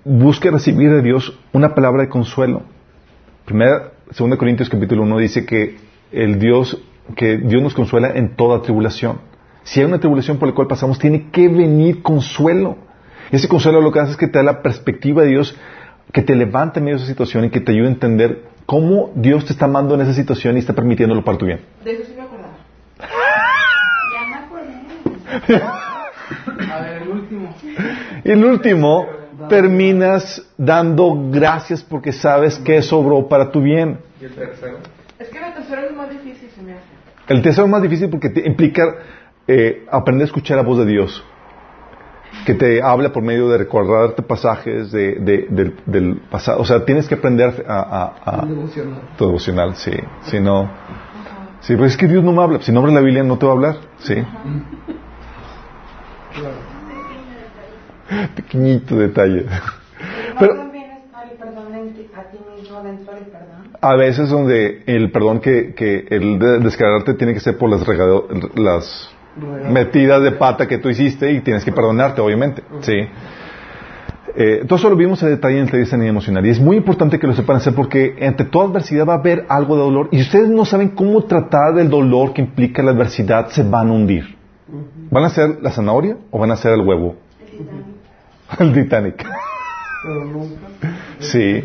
[SPEAKER 1] busque recibir de Dios una palabra de consuelo. Primera, 2 Corintios capítulo 1 dice que el Dios, que Dios nos consuela en toda tribulación. Si hay una tribulación por la cual pasamos, tiene que venir consuelo. Y ese consuelo lo que hace es que te da la perspectiva de Dios, que te levanta en medio de esa situación y que te ayuda a entender cómo Dios te está amando en esa situación y está permitiéndolo para tu bien.
[SPEAKER 2] De eso sí me acordaba. Ya me acordé.
[SPEAKER 3] A ver, el último.
[SPEAKER 1] Y el último, terminas dando gracias porque sabes que sobró para tu bien.
[SPEAKER 3] ¿Y el tercero?
[SPEAKER 5] Es que el tercero es más difícil, se me hace.
[SPEAKER 1] El tercero es más difícil porque te implica eh, aprender a escuchar la voz de Dios, que te habla por medio de recordarte pasajes de, de- del, del pasado. O sea, tienes que aprender a, a- a-
[SPEAKER 4] devocional.
[SPEAKER 1] tu devocional, sí. Si no, sí, pues es que Dios no me habla. Si no abres la Biblia, no te va a hablar, sí.
[SPEAKER 4] Claro.
[SPEAKER 1] Pequeñito detalle.
[SPEAKER 2] Pero también está el perdón a ti mismo dentro del perdón.
[SPEAKER 1] A veces donde el perdón que, que el de- descargarte tiene que ser por las, regado- las. Metidas de pata que tú hiciste y tienes que perdonarte, obviamente. Sí. Eh, todo eso lo vimos en detalle en el sanidad emocional y es muy importante que lo sepan hacer porque ante toda adversidad va a haber algo de dolor y si ustedes no saben cómo tratar del dolor que implica la adversidad, se van a hundir. ¿Van a ser la zanahoria o van a ser el huevo? El Titanic. Sí.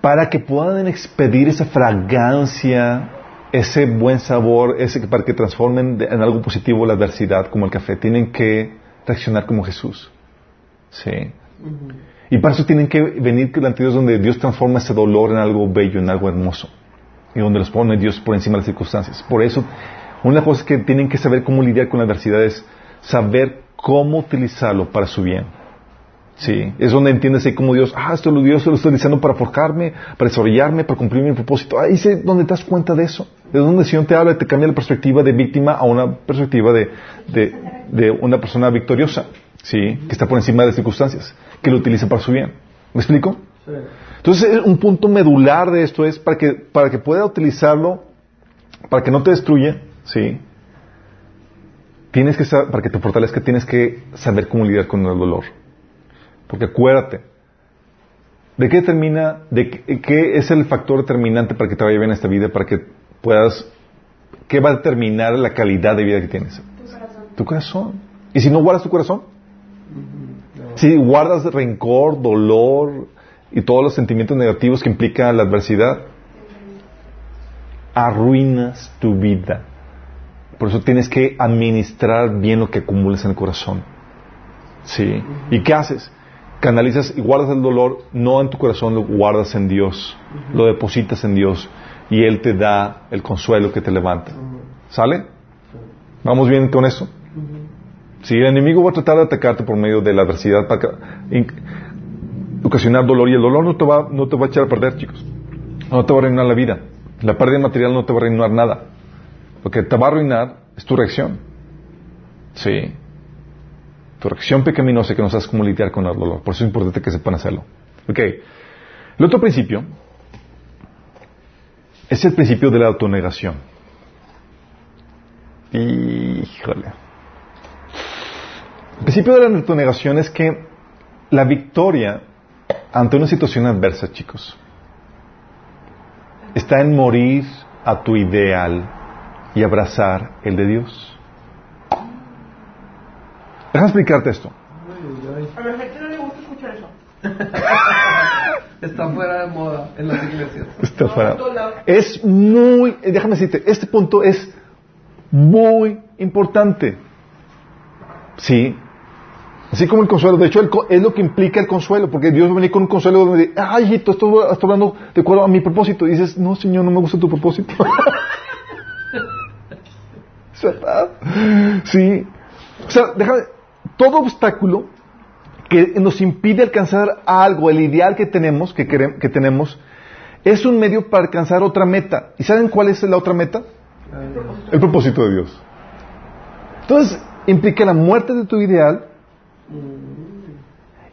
[SPEAKER 1] para que puedan expedir esa fragancia, ese buen sabor, ese para que transformen en algo positivo la adversidad como el café, tienen que reaccionar como Jesús. Sí. Y para eso tienen que venir delante de Dios donde Dios transforma ese dolor en algo bello, en algo hermoso. Y donde los pone Dios por encima de las circunstancias. Por eso, una de las cosas que tienen que saber cómo lidiar con la adversidad es saber cómo utilizarlo para su bien. Sí, es donde entiendes ahí cómo Dios, ah, esto lo Dios lo estoy utilizando para forjarme, para desarrollarme, para cumplir mi propósito. Ahí es donde te das cuenta de eso. Es donde el Señor te habla y te cambia la perspectiva de víctima a una perspectiva de, de, de una persona victoriosa, sí, que está por encima de las circunstancias, que lo utiliza para su bien. ¿Me explico?
[SPEAKER 4] Sí.
[SPEAKER 1] Entonces, un punto medular de esto es para que, para que pueda utilizarlo, para que no te destruya, ¿sí? Tienes que saber, para que te fortalezca, tienes que saber cómo lidiar con el dolor. Porque acuérdate, ¿de qué determina, de qué, qué es el factor determinante para que te vaya bien esta vida, para que puedas, qué va a determinar la calidad de vida que tienes?
[SPEAKER 2] Tu corazón.
[SPEAKER 1] Tu corazón. ¿Y si no guardas tu corazón?
[SPEAKER 4] No.
[SPEAKER 1] Si guardas rencor, dolor y todos los sentimientos negativos que implica la adversidad, arruinas tu vida. Por eso tienes que administrar bien lo que acumulas en el corazón. ¿Sí? ¿Y qué haces? Canalizas y guardas el dolor, no en tu corazón, lo guardas en Dios. Lo depositas en Dios. Y Él te da el consuelo que te levanta. ¿Sale? ¿Vamos bien con eso? Si el enemigo va a tratar de atacarte por medio de la adversidad para ocasionar dolor y el dolor no te va no te va a echar a perder, chicos. No te va a arruinar la vida. La pérdida material no te va a arruinar nada. Lo que te va a arruinar es tu reacción. Sí. Tu reacción pecaminosa que no sabes cómo lidiar con el dolor. Por eso es importante que sepan hacerlo. Ok. El otro principio es el principio de la autonegación. Híjole. El principio de la autonegación es que la victoria ante una situación adversa, chicos, está en morir a tu ideal y abrazar el de Dios. Déjame explicarte esto.
[SPEAKER 5] A la gente no le gusta escuchar eso.
[SPEAKER 4] Está fuera de moda en las iglesias.
[SPEAKER 1] Está
[SPEAKER 5] No,
[SPEAKER 1] fuera. Es muy, déjame decirte, este punto es muy importante. Sí. Así como el consuelo. De hecho, el co- es lo que implica el consuelo, porque Dios va a venir con un consuelo donde dice, ay, hijito, estoy, estoy hablando de acuerdo a mi propósito. Y dices, no, Señor, no me gusta tu propósito. ¿Es verdad? Sí. O sea, déjame, todo obstáculo que nos impide alcanzar algo, el ideal que tenemos, que, querem- que tenemos, es un medio para alcanzar otra meta. ¿Y saben cuál es la otra meta? El propósito de Dios. Entonces, implica la muerte de tu ideal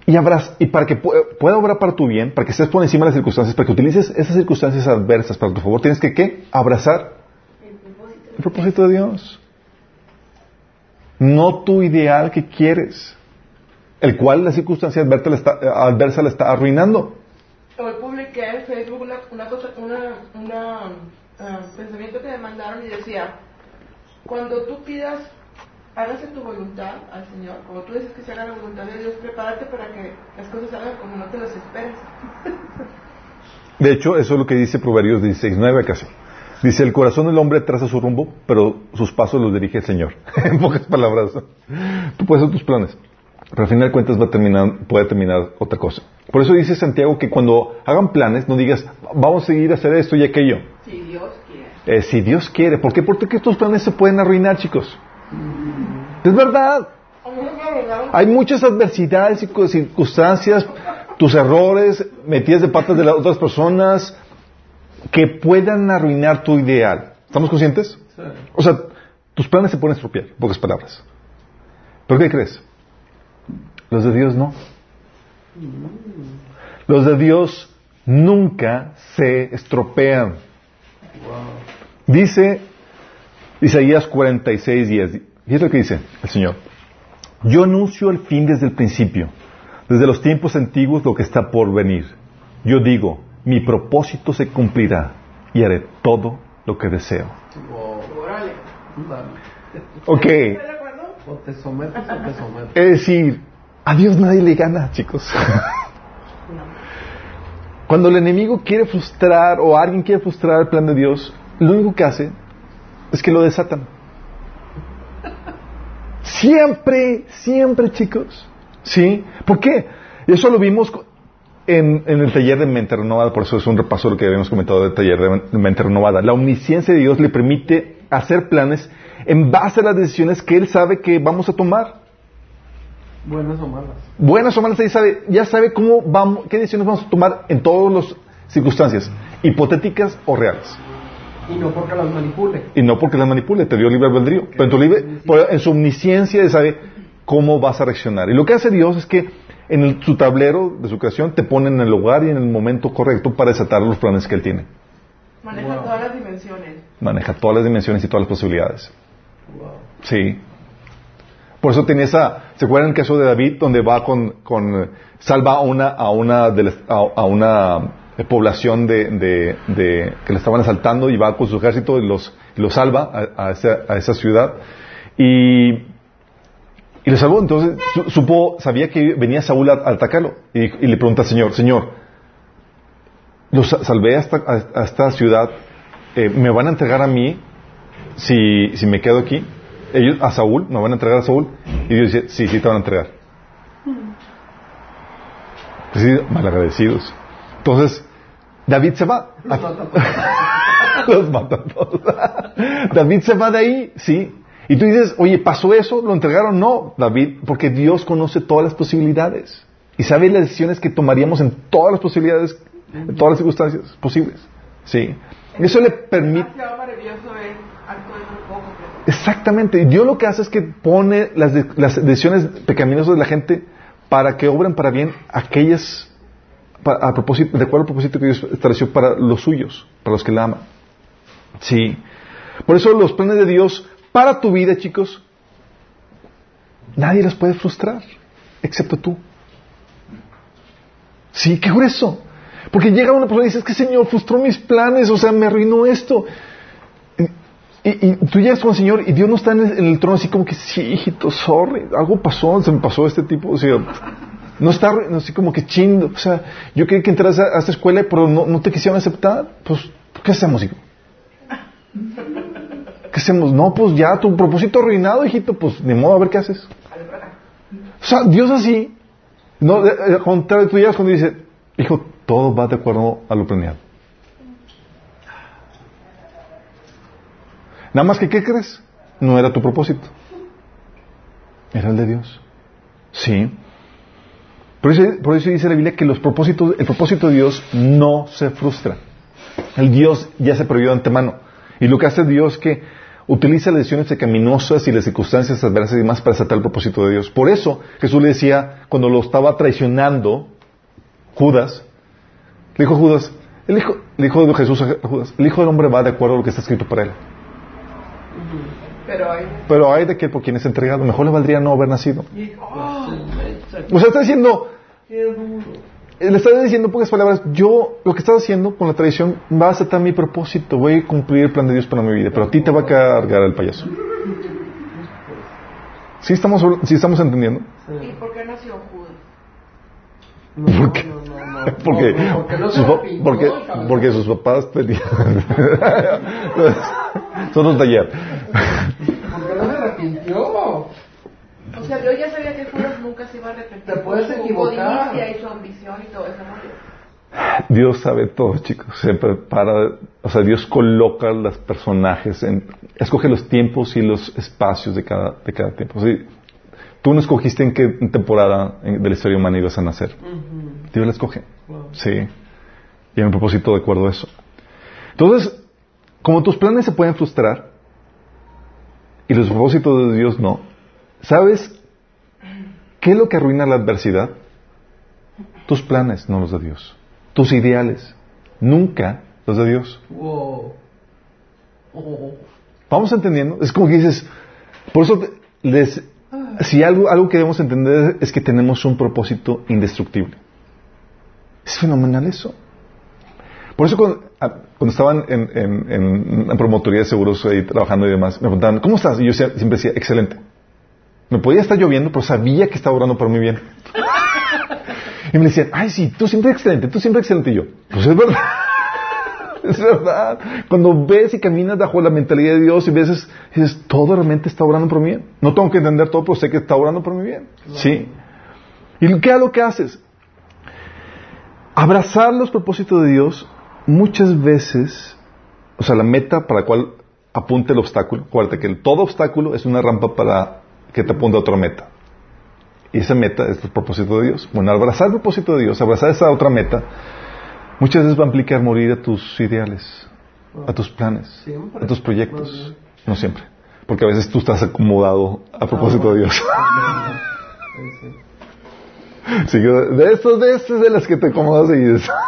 [SPEAKER 1] y, abraz- y para que pu- pueda obrar para tu bien, para que estés por encima de las circunstancias, para que utilices esas circunstancias adversas para tu favor, tienes que ¿qué? Abrazar el propósito de Dios. No tu ideal que quieres, el cual la circunstancia adversa le está, adversa le está arruinando.
[SPEAKER 5] Hoy publiqué en Facebook una, una cosa, una, una ah, pensamiento que me mandaron y decía, cuando tú pidas, hágase tu voluntad al Señor, como tú dices que se haga la voluntad de Dios, prepárate para que las cosas salgan como no te las esperes.
[SPEAKER 1] De hecho, eso es lo que dice Proverbios 16.9 casi. Dice, el corazón del hombre traza su rumbo, pero sus pasos los dirige el Señor. en pocas palabras. Tú puedes hacer tus planes. Pero al final de cuentas va a terminar, puede terminar otra cosa. Por eso dice Santiago que cuando hagan planes, no digas, vamos a seguir a hacer esto y aquello.
[SPEAKER 5] Si Dios quiere.
[SPEAKER 1] Eh, si Dios quiere. ¿Por qué? Porque estos planes se pueden arruinar, chicos. Es verdad. Hay muchas adversidades y circunstancias, tus errores, metidas de patas de las otras personas, que puedan arruinar tu ideal. ¿Estamos conscientes?
[SPEAKER 4] Sí.
[SPEAKER 1] O sea, tus planes se pueden estropear, pocas palabras. ¿Pero qué crees? Los de Dios no. Los de Dios nunca se estropean. Dice Isaías 46, 10. Y es lo que dice el Señor. Yo anuncio el fin desde el principio, desde los tiempos antiguos lo que está por venir. Yo digo, mi propósito se cumplirá y haré todo lo que deseo. Ok.
[SPEAKER 4] O te sometes o te sometes.
[SPEAKER 1] es decir, a Dios nadie le gana, chicos. Cuando el enemigo quiere frustrar o alguien quiere frustrar el plan de Dios, lo único que hace es que lo desatan. Siempre, siempre, chicos. ¿Sí? ¿Por qué? Eso lo vimos en, en el taller de mente renovada, por eso es un repaso de lo que habíamos comentado del taller de mente renovada. La omnisciencia de Dios le permite hacer planes en base a las decisiones que Él sabe que vamos a tomar.
[SPEAKER 4] Buenas o malas.
[SPEAKER 1] Buenas o malas, Él sabe, ya sabe cómo vamos, qué decisiones vamos a tomar en todas las circunstancias, hipotéticas o reales.
[SPEAKER 4] Y no porque las manipule.
[SPEAKER 1] Y no porque las manipule, te dio libre albedrío. Pero en, tu libre, en su omnisciencia Él sabe cómo vas a reaccionar. Y lo que hace Dios es que en el- su tablero de su creación te pone en el lugar y en el momento correcto para desatar los planes que Él tiene.
[SPEAKER 5] Maneja
[SPEAKER 4] Wow.
[SPEAKER 5] todas las dimensiones.
[SPEAKER 1] Maneja todas las dimensiones y todas las posibilidades. Sí. Por eso tenía esa, ¿se acuerdan el caso de David donde va con, con salva a una, a una, de las- a, una población de, de, que le estaban asaltando y va con su ejército y los, los salva a, esa, a esa ciudad y, y le salvó. Entonces su- supo, sabía que venía Saúl a, a atacarlo y, le pregunta al Señor, Señor, los sa- salvé a esta, a esta ciudad, eh, ¿me van a entregar a mí si, si me quedo aquí? Ellos, a Saúl, me van a entregar a Saúl. Y Dios dice, sí, sí te van a entregar. Sí, malagradecidos. Entonces, David se va.
[SPEAKER 4] Los mata a todos.
[SPEAKER 1] David se va de ahí, sí. Y tú dices, oye, ¿pasó eso? ¿Lo entregaron? No, David, porque Dios conoce todas las posibilidades. Y sabe las decisiones que tomaríamos en todas las posibilidades, en todas las circunstancias posibles. Sí. Eso le permite...
[SPEAKER 5] Maravilloso es
[SPEAKER 1] Exactamente. Dios lo que hace es que pone las, de- las decisiones pecaminosas de la gente para que obren para bien aquellas, pa- a propósito, de acuerdo al propósito que Dios estableció para los suyos, para los que la aman. Sí. Por eso los planes de Dios para tu vida, chicos, nadie los puede frustrar, excepto tú. Sí, qué grueso. Porque llega una persona y dice, es que Señor frustró mis planes, o sea, me arruinó esto. Y, y tú llegas con el Señor y Dios no está en el, trono así como que, sí, hijito, sorry, algo pasó, se me pasó este tipo, o sea, no está no, así como que chindo, o sea, yo quería que entras a, esta escuela, pero no, no te quisieron aceptar, pues, ¿qué hacemos, hijo? ¿Qué hacemos? No, pues ya, tu propósito arruinado, hijito, pues, ni modo, a ver qué haces. O sea, Dios así, no, de- al contrario, tú llegas cuando dice, hijo, todo va de acuerdo a lo planeado. Nada más que, ¿qué crees? No era tu propósito. Era el de Dios. Sí. Por eso, por eso dice la Biblia que los propósitos, el propósito de Dios no se frustra. El Dios ya se prohibió de antemano. Y lo que hace Dios es que utiliza las decisiones pecaminosas y las circunstancias adversas y demás para aceptar el propósito de Dios. Por eso Jesús le decía, cuando lo estaba traicionando, Judas, le dijo Judas, el hijo, le dijo de Jesús a Judas, el Hijo del Hombre va de acuerdo a lo que está escrito para él.
[SPEAKER 5] Pero hay.
[SPEAKER 1] Pero hay de que por quien es entregado, mejor le valdría no haber nacido.
[SPEAKER 5] y- oh,
[SPEAKER 1] O sea, está diciendo, le está diciendo en pocas palabras, yo lo que estás haciendo con la tradición va a aceptar mi propósito, voy a cumplir el plan de Dios para mi vida, pero a ti te va a cargar el payaso. ¿Sí estamos, sí estamos entendiendo?
[SPEAKER 5] ¿Y por qué nació Judas?
[SPEAKER 4] No,
[SPEAKER 1] ¿Por qué?
[SPEAKER 4] no, no, no.
[SPEAKER 1] Porque,
[SPEAKER 4] porque no
[SPEAKER 1] sus, porque, porque sus papás tenían... Son un taller.
[SPEAKER 4] Porque no se arrepintió.
[SPEAKER 5] O sea, Dios ya sabía que Judas nunca se iba a arrepentir.
[SPEAKER 4] Te puedes
[SPEAKER 5] su
[SPEAKER 4] equivocar.
[SPEAKER 5] y su ambición y todo eso.
[SPEAKER 1] Dios sabe todo, chicos. Se prepara, o sea, Dios coloca los personajes, en, escoge los tiempos y los espacios de cada, de cada tiempo. Sí, tú no escogiste en qué temporada en- de la historia humana ibas a nacer. Dios la escoge.
[SPEAKER 4] Wow.
[SPEAKER 1] Sí. Y hay un propósito de acuerdo a eso. Entonces, como tus planes se pueden frustrar y los propósitos de Dios no, ¿sabes qué es lo que arruina la adversidad? Tus planes, no los de Dios. Tus ideales, nunca los de Dios.
[SPEAKER 4] Wow. Oh.
[SPEAKER 1] ¿Vamos entendiendo? Es como que dices, por eso les, si algo, algo que debemos entender es que tenemos un propósito indestructible. Es fenomenal eso. Por eso cuando, ah, cuando estaban en, en, en una promotoría de seguros ahí trabajando y demás, me preguntaban, ¿cómo estás? Y yo sie- siempre decía, excelente. Me podía estar lloviendo, pero sabía que estaba orando por mi bien. Y me decían, ay, sí, tú siempre excelente, tú siempre excelente. Y yo, pues es verdad. Es verdad. Cuando ves y caminas bajo la mentalidad de Dios y ves, es- dices, todo realmente está orando por mi bien. No tengo que entender todo, pero sé que está orando por mi bien. Sí. ¿Y qué es lo que haces? Abrazar los propósitos de Dios muchas veces, o sea, la meta para la cual apunta el obstáculo. Acuérdate que todo obstáculo es una rampa para que te apunte a otra meta. Y esa meta es el propósito de Dios. Bueno, abrazar el propósito de Dios, abrazar esa otra meta, muchas veces va a implicar morir a tus ideales, a tus planes,
[SPEAKER 4] Siempre.
[SPEAKER 1] a tus proyectos. No siempre. Porque a veces tú estás acomodado a propósito de Dios.
[SPEAKER 4] Sí,
[SPEAKER 1] de estos, de estos de las que te acomodas y dices.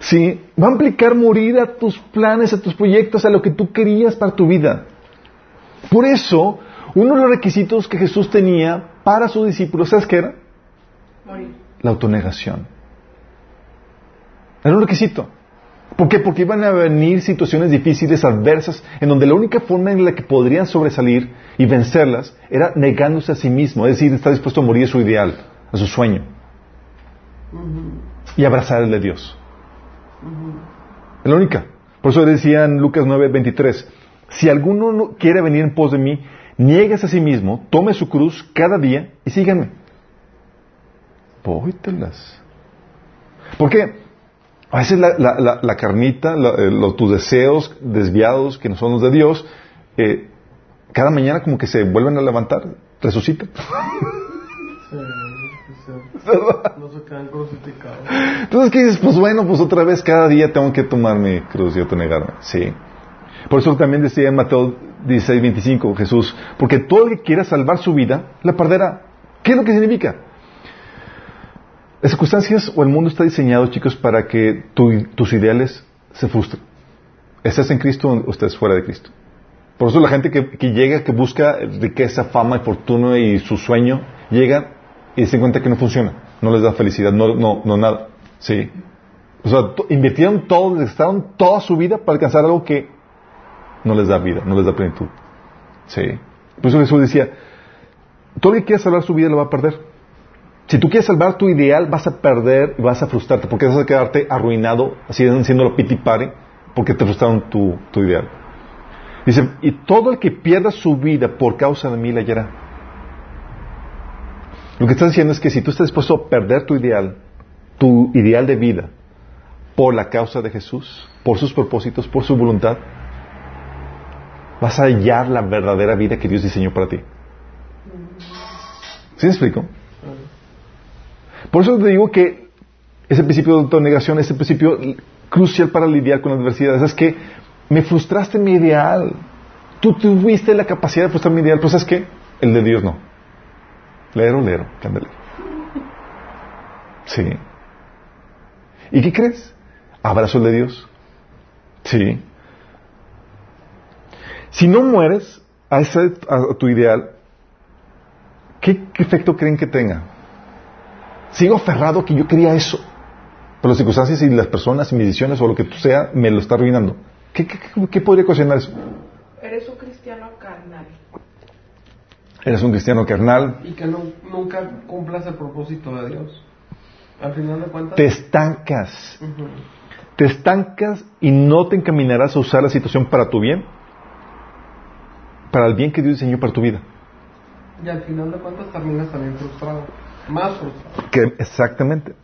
[SPEAKER 1] Sí, va a implicar morir a tus planes, a tus proyectos, a lo que tú querías para tu vida. Por eso, uno de los requisitos que Jesús tenía para sus discípulos, ¿sabes qué era?
[SPEAKER 5] Morir.
[SPEAKER 1] La autonegación. Era un requisito. ¿Por qué? Porque iban a venir situaciones difíciles, adversas, en donde la única forma en la que podrían sobresalir y vencerlas era negándose a sí mismo, es decir, estar dispuesto a morir a su ideal, a su sueño, y abrazar el de Dios. Es la única. Por eso decía en Lucas 9, 23, si alguno no quiere venir en pos de mí, niegues a sí mismo, tome su cruz cada día y síganme. Póytelas. ¿Por qué? A veces la, la- la- la carnita, eh, los- tus deseos desviados, que no son los de Dios, eh, cada mañana como que se vuelven a levantar, resucitan.
[SPEAKER 4] Sí, sí, sí. No se quedan crucificados.
[SPEAKER 1] Entonces, ¿qué dices? Pues bueno, pues otra vez cada día tengo que tomar mi cruz y autonegarme. Sí. Por eso también decía en Mateo 16, 25 Jesús, porque todo el que quiera salvar su vida, la perderá. ¿Qué es lo que significa? Las circunstancias o el mundo está diseñado, chicos, para que tu- tus ideales se frustren. Estés en Cristo o estés fuera de Cristo. Por eso la gente que, llega, que busca riqueza, fama y fortuna y su sueño, llega y se cuenta que no funciona. No les da felicidad, no, no, no nada. Sí. O sea, invirtieron todo, gastaron toda su vida para alcanzar algo que no les da vida, no les da plenitud. Sí. Por eso Jesús decía, todo el que quiera salvar su vida lo va a perder. Si tú quieres salvar tu ideal, vas a perder y vas a frustrarte, porque vas a quedarte arruinado, así siendo lo pitipare, porque te frustraron tu, tu ideal. Dice, y todo el que pierda su vida por causa de mí la hallará. Lo que estás diciendo es que si tú estás dispuesto a perder tu ideal, tu ideal de vida, por la causa de Jesús, por sus propósitos, por su voluntad, vas a hallar la verdadera vida que Dios diseñó para ti. ¿Sí me explico? Por eso te digo que ese principio de autonegación, ese principio crucial para lidiar con la adversidad, es que me frustraste mi ideal. Tú tuviste la capacidad de frustrar mi ideal, pero ¿sabes qué? El de Dios no. Lero, lero, candelero. Sí. ¿Y qué crees? Abrazo el de Dios. Sí. Si no mueres a, ese, a tu ideal, ¿qué, qué efecto creen que tenga? Sigo aferrado que yo quería eso. Pero las circunstancias y las personas y mis decisiones o lo que tú sea me lo está arruinando. ¿Qué, qué, qué- qué podría ocasionar eso?
[SPEAKER 5] Eres un cristiano carnal.
[SPEAKER 1] Eres un cristiano carnal,
[SPEAKER 4] Y que no- nunca cumplas el propósito de Dios. Al final de cuentas.
[SPEAKER 1] te estancas. Te estancas y no te encaminarás a usar la situación para tu bien, para el bien que Dios diseñó para tu vida.
[SPEAKER 4] Y al final de cuentas terminas también frustrado. Más.
[SPEAKER 1] Que, exactamente.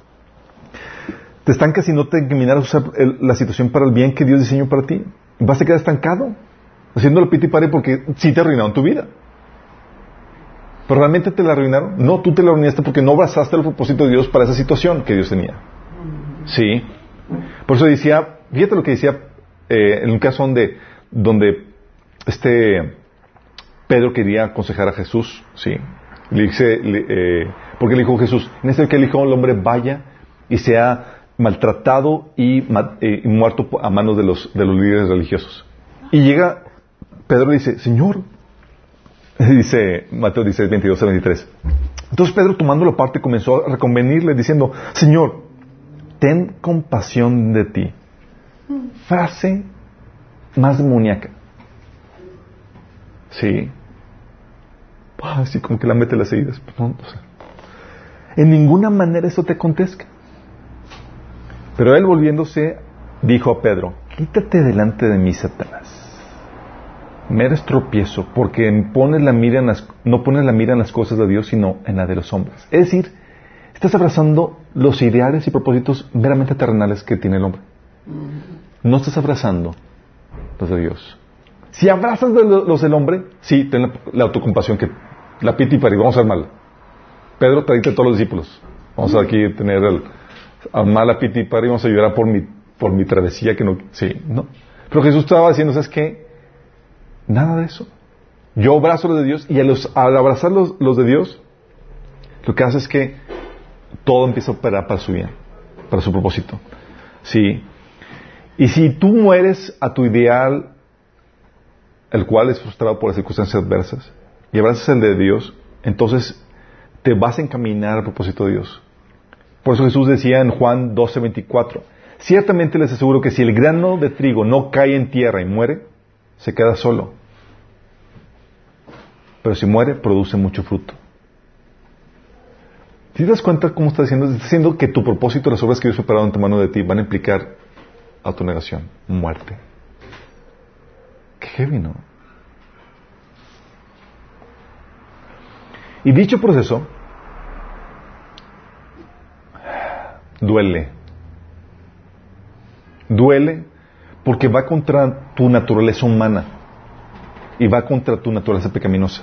[SPEAKER 1] Te estancas y no te encaminas a usar el- la situación para el bien que Dios diseñó para ti. Vas a quedar estancado, haciéndolo piti pare porque sí te arruinaron tu vida. ¿Pero realmente te la arruinaron? No, tú te la arruinaste porque no abrazaste el propósito de Dios para esa situación que Dios tenía. Sí. Por eso decía, fíjate lo que decía eh, en un caso donde, donde este Pedro quería aconsejar a Jesús, sí. Le dice, le- eh, porque le dijo Jesús, en este que el Hijo del Hombre vaya y sea maltratado y, eh, muerto a manos de los, de los líderes religiosos. Y llega Pedro dice, Señor, dice Mateo dice 22 a 23. Entonces Pedro tomándolo aparte comenzó a reconvenirle diciendo, Señor, ten compasión de ti. Frase más demoníaca. Sí. Así como que la mete las seguidas. No, o en ninguna manera eso te acontezca. Pero él volviéndose dijo a Pedro, quítate delante de mí, Satanás. Me eres tropiezo porque pones la mira en las, no pones la mira en las cosas de Dios, sino en la de los hombres. Es decir, estás abrazando los ideales y propósitos meramente terrenales que tiene el hombre. No estás abrazando los de Dios. Si abrazas los del hombre, sí, ten la, la autocompasión que la piti y vamos a armarla. Pedro, tráete a todos los discípulos. Vamos a aquí tener el armar la piti y pari, vamos a llorar por mi, por mi travesía que no, sí, no. Pero Jesús estaba diciendo, ¿sabes qué? Nada de eso. Yo abrazo los de Dios y a los- al abrazar los, los de Dios, lo que hace es que todo empieza a operar para su bien, para su propósito. Sí. Y si tú mueres a tu ideal, el cual es frustrado por las circunstancias adversas, y abrazas el de Dios, entonces te vas a encaminar al propósito de Dios. Por eso Jesús decía en Juan 12:24, ciertamente les aseguro que si el grano de trigo no cae en tierra y muere, se queda solo. Pero si muere, produce mucho fruto. Si te das cuenta cómo está diciendo, está diciendo que tu propósito, las obras que Dios ha preparado ante mano de ti, van a implicar autonegación, muerte. Qué heavy, ¿no? Y dicho proceso duele. Duele porque va contra tu naturaleza humana y va contra tu naturaleza pecaminosa.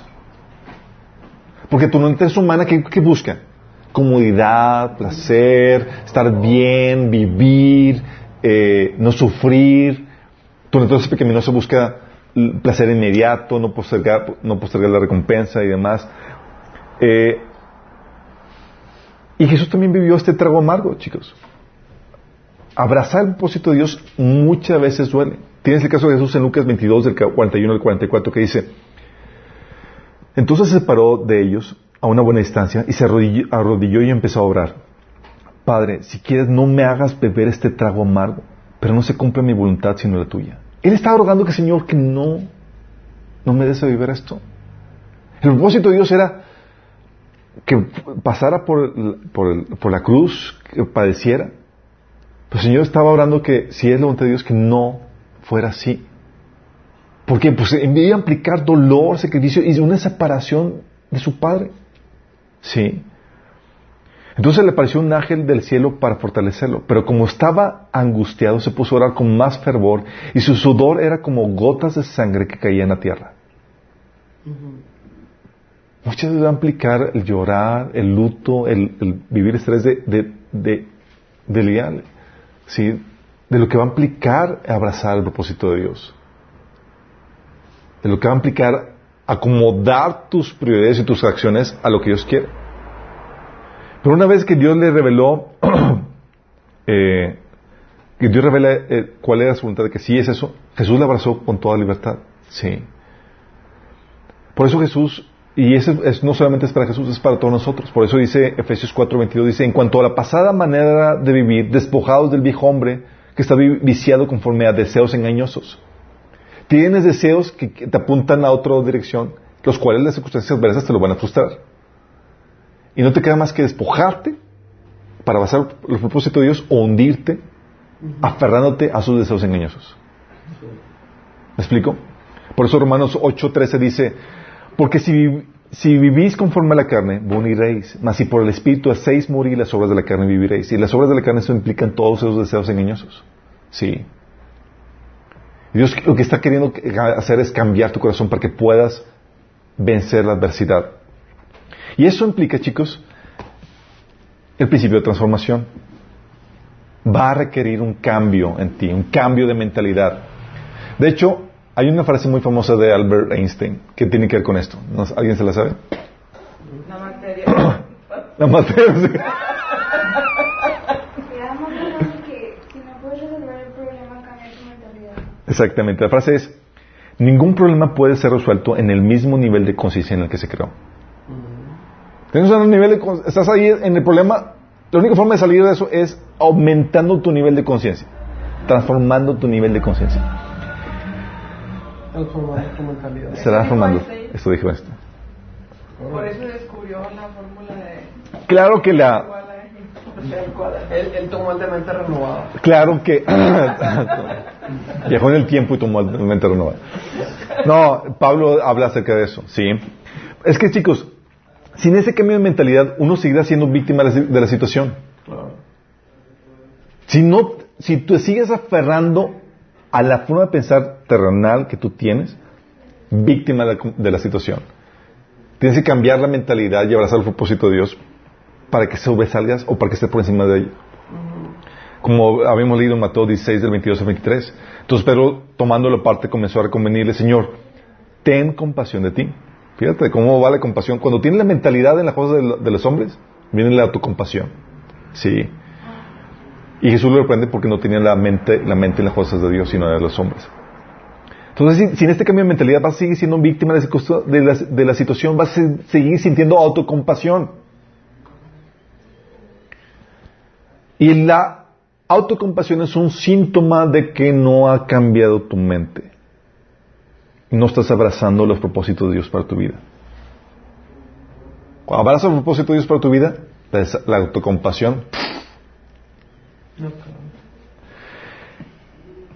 [SPEAKER 1] Porque tu naturaleza humana, ¿qué, busca? Comodidad, placer, estar bien, vivir, eh, no sufrir. Tu naturaleza pecaminosa busca placer inmediato, no postergar, no postergar la recompensa y demás. Eh, y Jesús también vivió este trago amargo, chicos. Abrazar el propósito de Dios muchas veces duele. Tienes el caso de Jesús en Lucas 22, del 41 al 44, que dice, entonces se separó de ellos a una buena distancia y se arrodilló, y empezó a orar. Padre, si quieres no me hagas beber este trago amargo, pero no se cumpla mi voluntad sino la tuya. Él estaba rogando que Señor que no, no me des beber esto. El propósito de Dios era que pasara por, por, por la cruz, que padeciera. Pero el Señor estaba orando que si es la voluntad de Dios que no fuera así. Porque pues iba a implicar dolor, sacrificio y una separación de su Padre. Sí. Entonces le apareció un ángel del cielo para fortalecerlo, pero como estaba angustiado se puso a orar con más fervor y su sudor era como gotas de sangre que caían a tierra. Muchas veces va a implicar el llorar, el luto, el, vivir estrés de, de, de, de lial, ¿sí? de lo que va a implicar abrazar el propósito de Dios, de lo que va a implicar acomodar tus prioridades y tus acciones a lo que Dios quiere. Pero una vez que Dios le reveló, eh, que Dios revela eh, cuál era su voluntad de que sí es eso, Jesús le abrazó con toda libertad. Sí. Por eso Jesús, y eso es, no solamente es para Jesús, es para todos nosotros. Por eso dice Efesios 4:22, dice, en cuanto a la pasada manera de vivir, despojados del viejo hombre que está vi- viciado conforme a deseos engañosos. Tienes deseos que, que te apuntan a otra dirección, los cuales las circunstancias adversas te lo van a frustrar. Y no te queda más que despojarte para basar los propósitos de Dios o hundirte aferrándote a sus deseos engañosos. ¿Me explico? Por eso Romanos 8:13 dice, porque si, vivís conforme a la carne, moriréis. Mas si por el Espíritu hacéis morir las obras de la carne, viviréis. Y las obras de la carne eso implican todos esos deseos engañosos. Sí. Dios lo que está queriendo hacer es cambiar tu corazón para que puedas vencer la adversidad. Y eso implica, chicos, el principio de transformación. Va a requerir un cambio en ti, un cambio de mentalidad. De hecho, hay una frase muy famosa de Albert Einstein que tiene que ver con esto. ¿No- ¿Alguien se la sabe?
[SPEAKER 5] La materia.
[SPEAKER 1] La materia. sí.
[SPEAKER 2] Quedamos hablando que si no puedes resolver el problema, cambia tu mentalidad.
[SPEAKER 1] Exactamente. La frase es, ningún problema puede ser resuelto en el mismo nivel de conciencia en el que se creó. Tienes un nivel de con- estás ahí en el problema, la única forma de salir de eso es aumentando tu nivel de conciencia, transformando tu nivel de conciencia.
[SPEAKER 4] Transformando tu mentalidad.
[SPEAKER 1] Se va transformando. Esto dijo esto.
[SPEAKER 5] Por eso descubrió la fórmula de
[SPEAKER 1] Claro que la,
[SPEAKER 5] el.
[SPEAKER 4] Él, él tomó el de mente renovada.
[SPEAKER 1] claro que viajó en el tiempo y tomó el mente renovada. No, Pablo habla acerca de eso, sí. Es que chicos, sin ese cambio de mentalidad, uno seguirá siendo víctima de la, de la situación.
[SPEAKER 4] Claro.
[SPEAKER 1] Si no, si tú sigues aferrando a la forma de pensar terrenal que tú tienes, víctima de la, situación. Tienes que cambiar la mentalidad y abrazar el propósito de Dios para que sobresalgas o para que estés por encima de ello. Como habíamos leído en Mateo 16, del 22 al 23. Entonces Pedro, tomando la parte, comenzó a reconvenirle, Señor, ten compasión de ti. Fíjate cómo va la compasión. Cuando tienes la mentalidad en las cosas de los hombres, viene la autocompasión. Sí. Y Jesús lo reprende porque no tenía la mente, la mente en las cosas de Dios, sino de los hombres. Entonces, si, si en este cambio de mentalidad vas a seguir siendo víctima de, la, situación, vas a se- seguir sintiendo autocompasión. Y la autocompasión es un síntoma de que no ha cambiado tu mente. No estás abrazando los propósitos de Dios para tu vida. Cuando abrazas los propósitos de Dios para tu vida, la- autocompasión.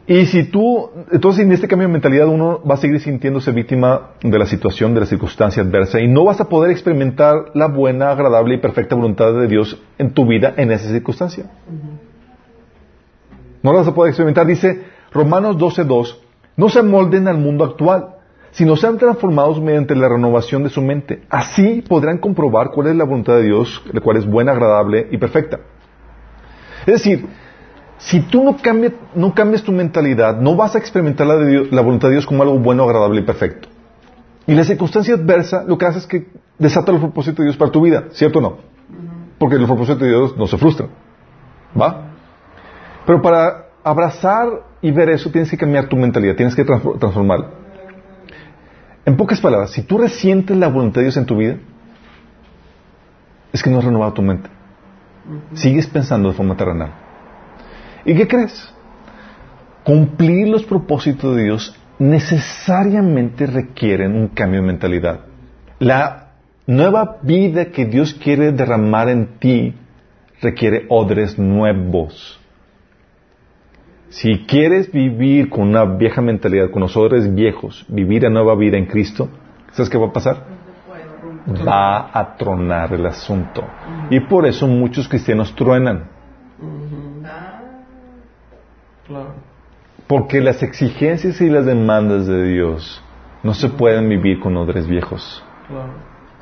[SPEAKER 1] Y si tú, entonces en este cambio de mentalidad uno va a seguir sintiéndose víctima de la situación, de la circunstancia adversa y no vas a poder experimentar la buena, agradable y perfecta voluntad de Dios en tu vida en esa circunstancia. No la vas a poder experimentar. Dice Romanos 12.2, no se amolden al mundo actual, sino sean transformados mediante la renovación de su mente. Así podrán comprobar cuál es la voluntad de Dios, la cual es buena, agradable y perfecta. Es decir, si tú no cambias, no cambias tu mentalidad, no vas a experimentar la, de Dios- la voluntad de Dios como algo bueno, agradable y perfecto. Y la circunstancia adversa lo que hace es que desata los propósitos de Dios para tu vida, ¿cierto o no? Porque los propósitos de Dios no se frustran. ¿Va? Pero para abrazar y ver eso tienes que cambiar tu mentalidad, tienes que transfor- transformarla. En pocas palabras, si tú resientes la voluntad de Dios en tu vida, es que no has renovado tu mente. Sigues pensando de forma terrenal. ¿Y qué crees? Cumplir los propósitos de Dios necesariamente requieren un cambio de mentalidad. La nueva vida que Dios quiere derramar en ti requiere odres nuevos. Si quieres vivir con una vieja mentalidad, con los odres viejos, vivir la nueva vida en Cristo, ¿sabes qué va a pasar? Va a tronar el asunto. Y por eso muchos cristianos truenan.
[SPEAKER 4] Claro.
[SPEAKER 1] Porque las exigencias y las demandas de Dios no se pueden vivir con odres viejos.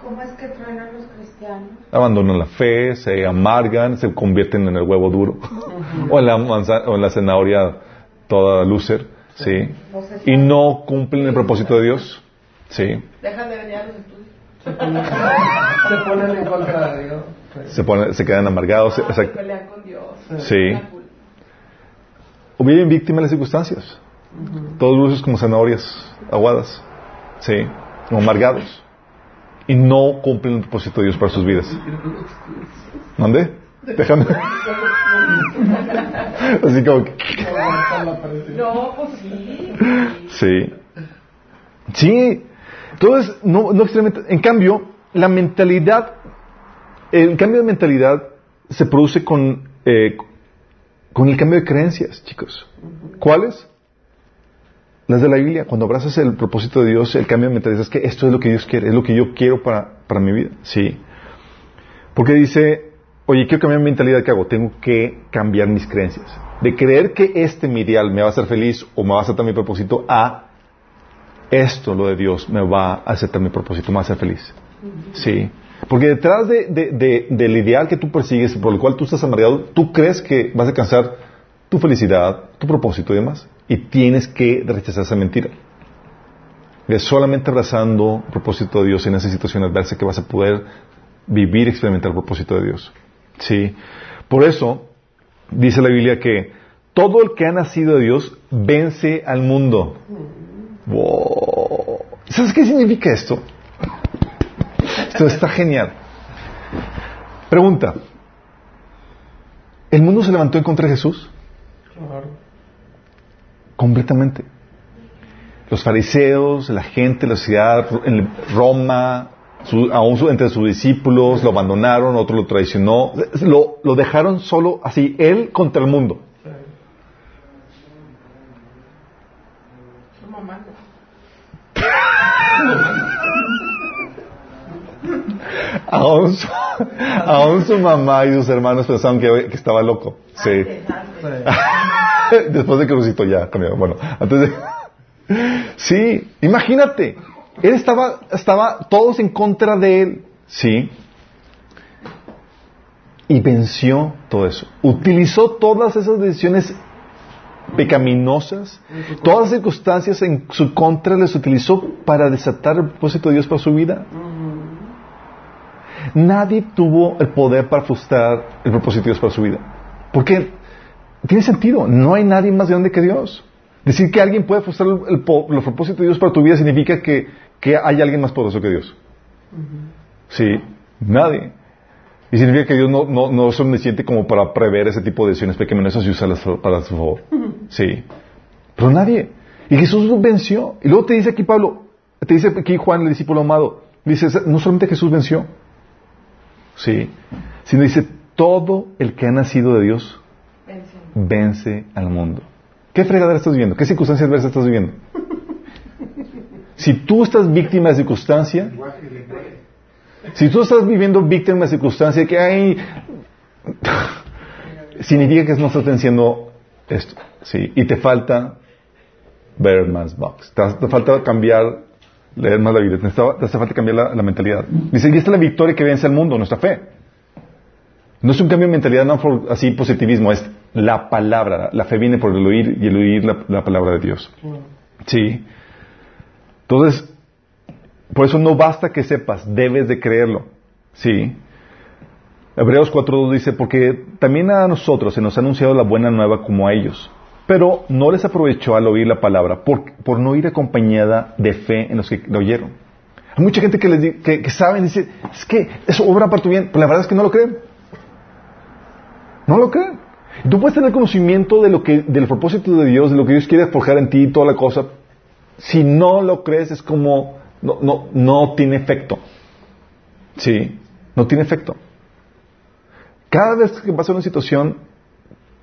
[SPEAKER 2] ¿Cómo es que truenan los cristianos?
[SPEAKER 1] Abandonan la fe, se amargan, se convierten en el huevo duro. o, en la manza- o en la zanahoria toda loser. ¿sí? Y no cumplen el propósito de Dios. ¿sí?
[SPEAKER 5] Dejan de venir a los estudios.
[SPEAKER 4] Se ponen, se ponen en contra de Dios. Sí.
[SPEAKER 1] Se, ponen- se quedan amargados.
[SPEAKER 5] Ah, se
[SPEAKER 1] exacto.
[SPEAKER 5] pelean con Dios.
[SPEAKER 1] Sí. O viven víctimas de las circunstancias. Todos luces como zanahorias aguadas. Sí. Como amargados. Y no cumplen el propósito de Dios para sus vidas. ¿Mande? Déjame. Así como que...
[SPEAKER 5] No, pues sí.
[SPEAKER 1] Sí. Sí. Entonces, no, no extremadamente- En cambio, la mentalidad, el cambio de mentalidad se produce con, eh, con el cambio de creencias, chicos. ¿Cuáles? las de la Biblia, cuando abrazas el propósito de Dios, el cambio de mentalidad es que esto es lo que Dios quiere, es lo que yo quiero para, para mi vida. Sí. Porque dice, oye, quiero cambiar mi mentalidad, ¿qué hago? Tengo que cambiar mis creencias. De creer que este mi ideal me va a hacer feliz o me va a aceptar mi propósito, a esto, lo de Dios, me va a aceptar mi propósito, me va a hacer feliz. Sí. Porque detrás de, de- de- del ideal que tú persigues, por el cual tú estás amargado, tú crees que vas a alcanzar tu felicidad, tu propósito y demás. Y tienes que rechazar esa mentira. Es solamente abrazando el propósito de Dios en esa situación adversa que vas a poder vivir y experimentar el propósito de Dios. Sí. Por eso, dice la Biblia que todo el que ha nacido de Dios vence al mundo. Wow. ¿Sabes qué significa esto? Esto está genial. Pregunta. ¿El mundo se levantó en contra de Jesús?
[SPEAKER 4] Claro.
[SPEAKER 1] Completamente. Los fariseos, la gente, la sociedad, en Roma, su- aún su- entre sus discípulos, lo abandonaron, otro lo traicionó, lo, lo dejaron solo así, él contra el mundo.
[SPEAKER 4] Sí.
[SPEAKER 5] Su mamá.
[SPEAKER 1] Aún su, aún su mamá y sus hermanos pensaban que, que estaba loco. Sí.
[SPEAKER 2] Antes, antes.
[SPEAKER 4] Sí.
[SPEAKER 1] Después de que resucitó ya cambió. Bueno, antes de... Sí, imagínate. Él estaba, estaba todos en contra de él. Sí. Y venció todo eso. Utilizó todas esas decisiones pecaminosas, todas las circunstancias en su contra las utilizó para desatar el propósito de Dios para su vida. Nadie tuvo el poder para frustrar el propósito de Dios para su vida. Porque tiene sentido, no hay nadie más grande que Dios. Decir que alguien puede frustrar el, el los propósitos de Dios para tu vida significa que, que hay alguien más poderoso que Dios. Sí, nadie. Y significa que Dios no, no, no es omnisciente como para prever ese tipo de decisiones pecaminosas y usarlas para su favor. Sí. Pero nadie. Y Jesús venció. Y luego te dice aquí Pablo, te dice aquí Juan, el discípulo amado, dice, no solamente Jesús venció, sí, sino dice, todo el que ha nacido de Dios
[SPEAKER 2] Vence.
[SPEAKER 1] vence al mundo. ¿Qué fregadera estás viviendo? ¿Qué circunstancias adversas estás viviendo? Si tú estás víctima de circunstancia, si tú estás viviendo víctima de circunstancia que hay, significa que no estás venciendo esto, sí, y te falta ver más box, te, te falta cambiar, leer más la te, hace- falta cambiar la, mentalidad. Dice, y esta es la victoria que vence al mundo, nuestra fe. No es un cambio de mentalidad, no por así positivismo, es la palabra. La fe viene por el oír y el oír la, la palabra de Dios. Sí. Entonces, por eso no basta que sepas, debes de creerlo. Sí. Hebreos 4.2 dice, porque también a nosotros se nos ha anunciado la buena nueva como a ellos, pero no les aprovechó al oír la palabra por, por no ir acompañada de fe en los que lo oyeron. Hay mucha gente que, les que, que saben, dice, es que eso obra para tu bien, pero la verdad es que no lo creen. No lo creen. Tú puedes tener conocimiento de lo que, del propósito de Dios, de lo que Dios quiere forjar en ti y toda la cosa. Si no lo crees, es como, no, no, no tiene efecto. Sí, no tiene efecto. Cada vez que pasa una situación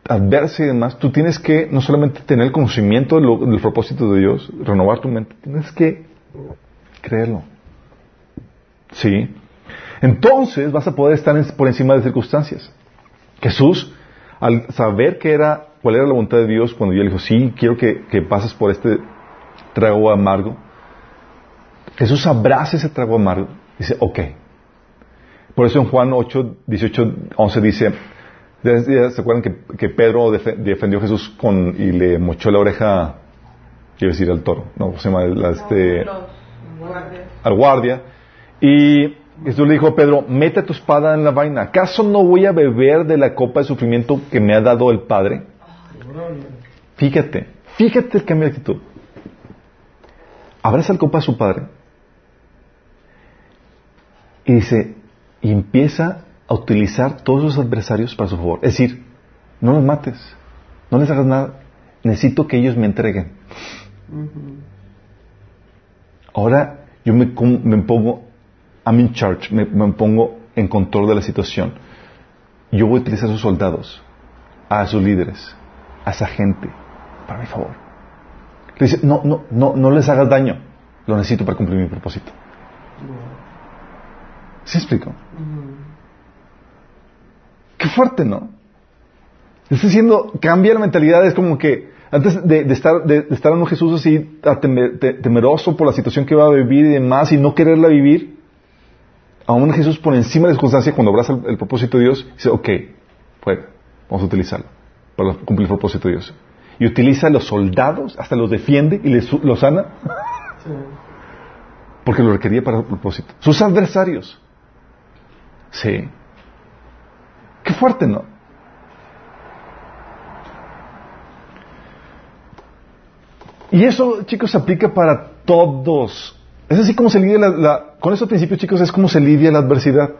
[SPEAKER 1] adversa y demás, tú tienes que no solamente tener el conocimiento del propósito de Dios, renovar tu mente, tienes que creerlo. Sí. Entonces vas a poder estar por encima de circunstancias. Jesús, al saber que era, cuál era la voluntad de Dios, cuando yo le dijo, sí, quiero que, que pases por este trago amargo, Jesús abraza ese trago amargo. Dice, ok. Por eso en Juan 8, 18, 11 dice, ¿se acuerdan que, Pedro defe- defendió a Jesús con, y le mochó la oreja, quiero decir al toro, no, ¿cómo se llama? La- este, al guardia. Y Jesús le dijo a Pedro, mete tu espada en la vaina. ¿Acaso no voy a beber de la copa de sufrimiento que me ha dado el Padre? Fíjate, fíjate el cambio de actitud. Abraza la copa de su Padre. Y dice, y empieza a utilizar todos sus adversarios para su favor. Es decir, no los mates, no les hagas nada. Necesito que ellos me entreguen. Ahora yo me, me pongo, I'm in charge, me, me pongo en control de la situación. Yo voy a utilizar a sus soldados, a sus líderes, a esa gente, para mi favor. Le dice, no, no, no, no les hagas daño. Lo necesito para cumplir mi propósito. ¿Sí explico? Qué fuerte, ¿no? Está diciendo, cambia la mentalidad, es como que antes de, de estar de, de estar en Jesús así temer- te- temeroso por la situación que va a vivir y demás y no quererla vivir, aún Jesús por encima de la circunstancia cuando abraza el, el propósito de Dios, dice, ok, fuera, vamos a utilizarlo para cumplir el propósito de Dios. Y utiliza a los soldados, hasta los defiende y les, los sana
[SPEAKER 4] Sí.
[SPEAKER 1] porque lo requería para el propósito. Sus adversarios. Sí. Qué fuerte, ¿no? Y eso, chicos, se aplica para todos. Es así como se lidia la, con esos principios, chicos, es como se lidia la adversidad.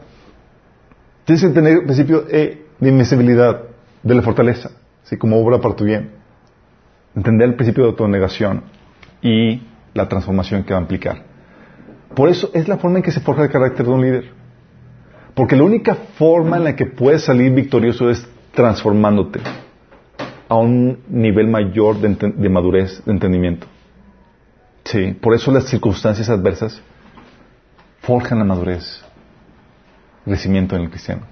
[SPEAKER 1] Tienes que tener el principio de invencibilidad, de la fortaleza, así como obra para tu bien. Entender el principio de autonegación y la transformación que va a implicar. Por eso es la forma en que se forja el carácter de un líder. Porque la única forma en la que puedes salir victorioso es transformándote a un nivel mayor de, madurez, de entendimiento. Sí, por eso las circunstancias adversas forjan la madurez, crecimiento en el cristiano.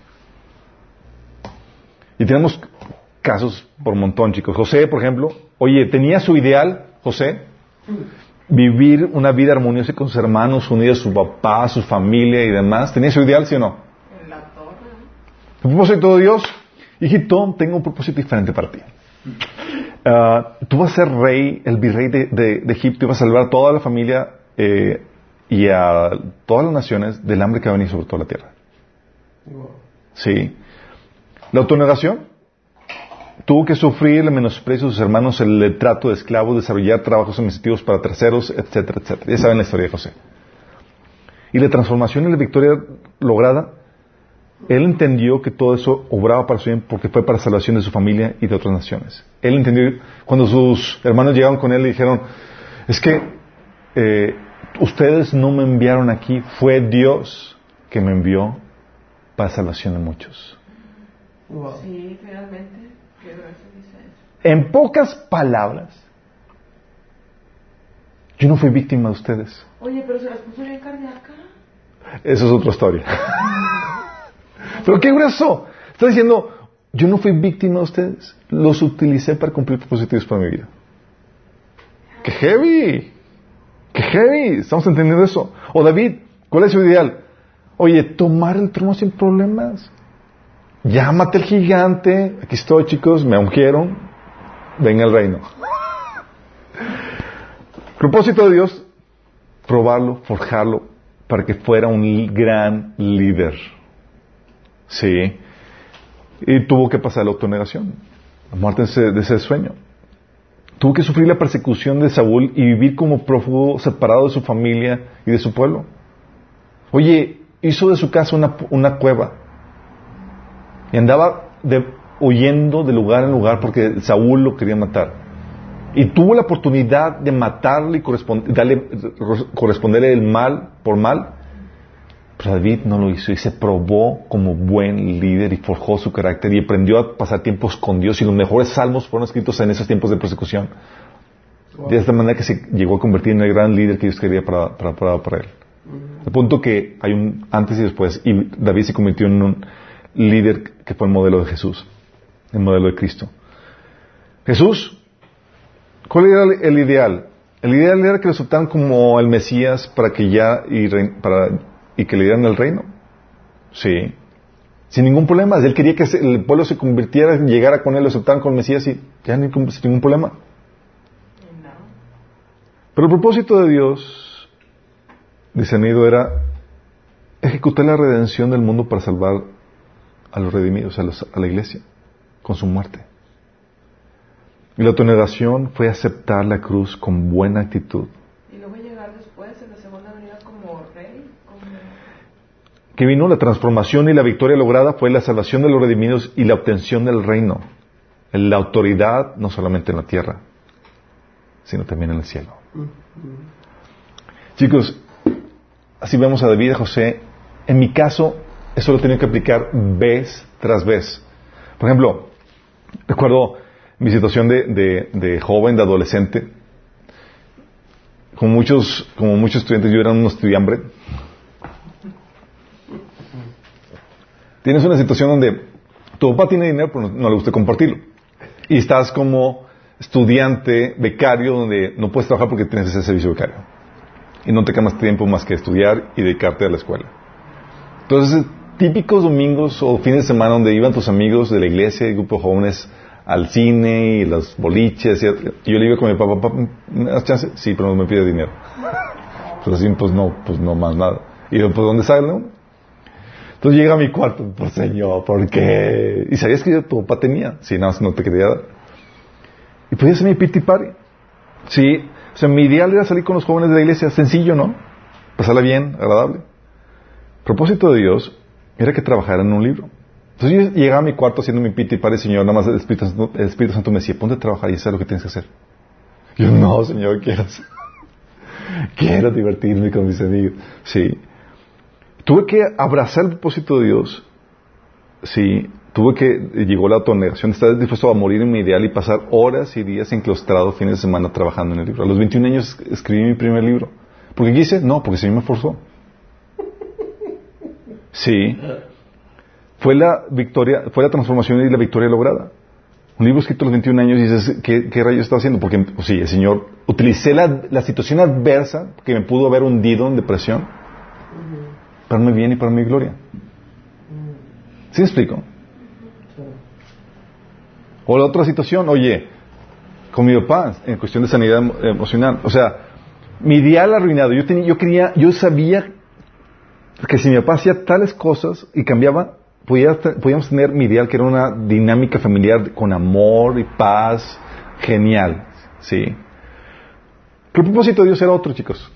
[SPEAKER 1] Y tenemos casos por montón, chicos. José, por ejemplo, oye, tenía su ideal, José, vivir una vida armoniosa con sus hermanos, unidos a su papá, su familia y demás. ¿Tenía su ideal, sí o no? El propósito de Dios, hijito, tengo un propósito diferente para ti. Ah, tú vas a ser rey, el virrey de, Egipto, y vas a salvar a toda la familia eh, y a todas las naciones del hambre que va a venir sobre toda la tierra. Sí. La autonegación tuvo que sufrir el menosprecio de sus hermanos, el trato de esclavos, desarrollar trabajos administrativos para terceros, etcétera, etcétera. Ya saben la historia de José. Y la transformación y la victoria lograda, él entendió que todo eso obraba para su bien porque fue para salvación de su familia y de otras naciones. Él entendió, cuando sus hermanos llegaron con él y dijeron, es que eh, ustedes no me enviaron aquí, fue Dios que me envió para salvación de muchos.
[SPEAKER 4] Wow.
[SPEAKER 5] Sí. Qué verso dice eso.
[SPEAKER 1] En pocas palabras, yo no fui víctima de ustedes.
[SPEAKER 5] Oye, pero se las puso bien cardíaca.
[SPEAKER 1] Esa es otra historia. Pero qué grueso. Está diciendo, yo no fui víctima de ustedes. Los utilicé para cumplir propósitos para mi vida. ¡Qué heavy! ¡Qué heavy! Estamos entendiendo eso. O David, ¿cuál es su ideal? Oye, tomar el trono sin problemas. Llámate al gigante. Aquí estoy, chicos, me ungieron. Venga el reino. Propósito de Dios, probarlo, forjarlo, para que fuera un gran líder. Sí. Y tuvo que pasar la autonegación, la muerte de ese, sueño. Tuvo que sufrir la persecución de Saúl y vivir como prófugo separado de su familia y de su pueblo. Oye, hizo de su casa una, una cueva y andaba de- huyendo de lugar en lugar porque Saúl lo quería matar. Y tuvo la oportunidad de matarle y corresponderle el mal por mal. Pero David no lo hizo y se probó como buen líder y forjó su carácter y aprendió a pasar tiempos con Dios y los mejores salmos fueron escritos en esos tiempos de persecución.
[SPEAKER 4] Wow.
[SPEAKER 1] De esta manera que se llegó a convertir en el gran líder que Dios quería para, para, para, para él. Al punto que hay un antes y después y David se convirtió en un líder que fue el modelo de Jesús, el modelo de Cristo. Jesús, ¿cuál era el- ideal? El ideal era que lo aceptaran como el Mesías para que ya y, para, y que le dieran el reino. Sí. Sin ningún problema. Él quería que el pueblo se convirtiera, llegara con él, lo aceptaran como el Mesías y ya ni- sin ningún problema. Pero el propósito de Dios, discernido, era ejecutar la redención del mundo para salvar a los redimidos, a, los- a la iglesia, con su muerte. Y la autonegación fue aceptar la cruz con buena actitud.
[SPEAKER 5] Y luego llegar después en la segunda venida como rey. Como...
[SPEAKER 1] Que vino la transformación y la victoria lograda fue la salvación de los redimidos y la obtención del reino. La autoridad no solamente en la tierra, sino también en el cielo. Chicos, así vemos a David y a José. En mi caso, eso lo he tenido que aplicar vez tras vez. Por ejemplo, recuerdo mi situación de, de- de joven, de adolescente. como muchos, como muchos estudiantes, yo era un estudiante. Tienes una situación donde tu papá tiene dinero, pero no, no le gusta compartirlo. Y estás como estudiante becario donde no puedes trabajar porque tienes ese servicio becario. Y no te queda más tiempo más que estudiar y dedicarte a la escuela. Entonces, típicos domingos o fines de semana donde iban tus amigos de la iglesia y grupo de jóvenes al cine y los boliches. Y yo le iba con mi papá, papá, ¿me das chance? Sí, pero no me pide dinero. Pues así, pues no, pues no más nada. Y yo, pues ¿dónde sale? Entonces llega a mi cuarto, pues señor, ¿por qué? Y sabías que yo, tu papá tenía, si nada más no te quería dar. Y podía ser mi pity party. Sí, o sea, mi ideal era salir con los jóvenes de la iglesia, sencillo, ¿no? Pasarla bien, agradable. Propósito de Dios era que trabajara en un libro. Entonces yo llegaba a mi cuarto haciendo mi pity party, Señor, nada más el Espíritu, Santo, el Espíritu Santo me decía, ponte a trabajar y eso es lo que tienes que hacer. Yo, no, Señor, quiero Quiero divertirme con mis amigos. Sí. Tuve que abrazar el propósito de Dios. Sí. Tuve que, llegó la autonegación, estar dispuesto a morir en mi ideal y pasar horas y días enclaustrado fines de semana trabajando en el libro. A los 21 años escribí mi primer libro. ¿Por qué quise? No, porque se me forzó. Sí. Fue la victoria, fue la transformación y la victoria lograda. Un libro escrito a los 21 años y dices, ¿qué, qué rayos estaba haciendo? Porque, pues sí, el Señor, utilicé la, situación adversa que me pudo haber hundido en depresión para mi bien y para mi gloria. ¿Sí me explico? O la otra situación, oye, con mi papá, en cuestión de sanidad emo- emocional, o sea, mi ideal arruinado, yo tenía, yo quería, yo sabía que si mi papá hacía tales cosas y cambiaba, podía podíamos tener mi ideal que era una dinámica familiar con amor y paz, genial, ¿sí? Pero el propósito de Dios era otro, chicos.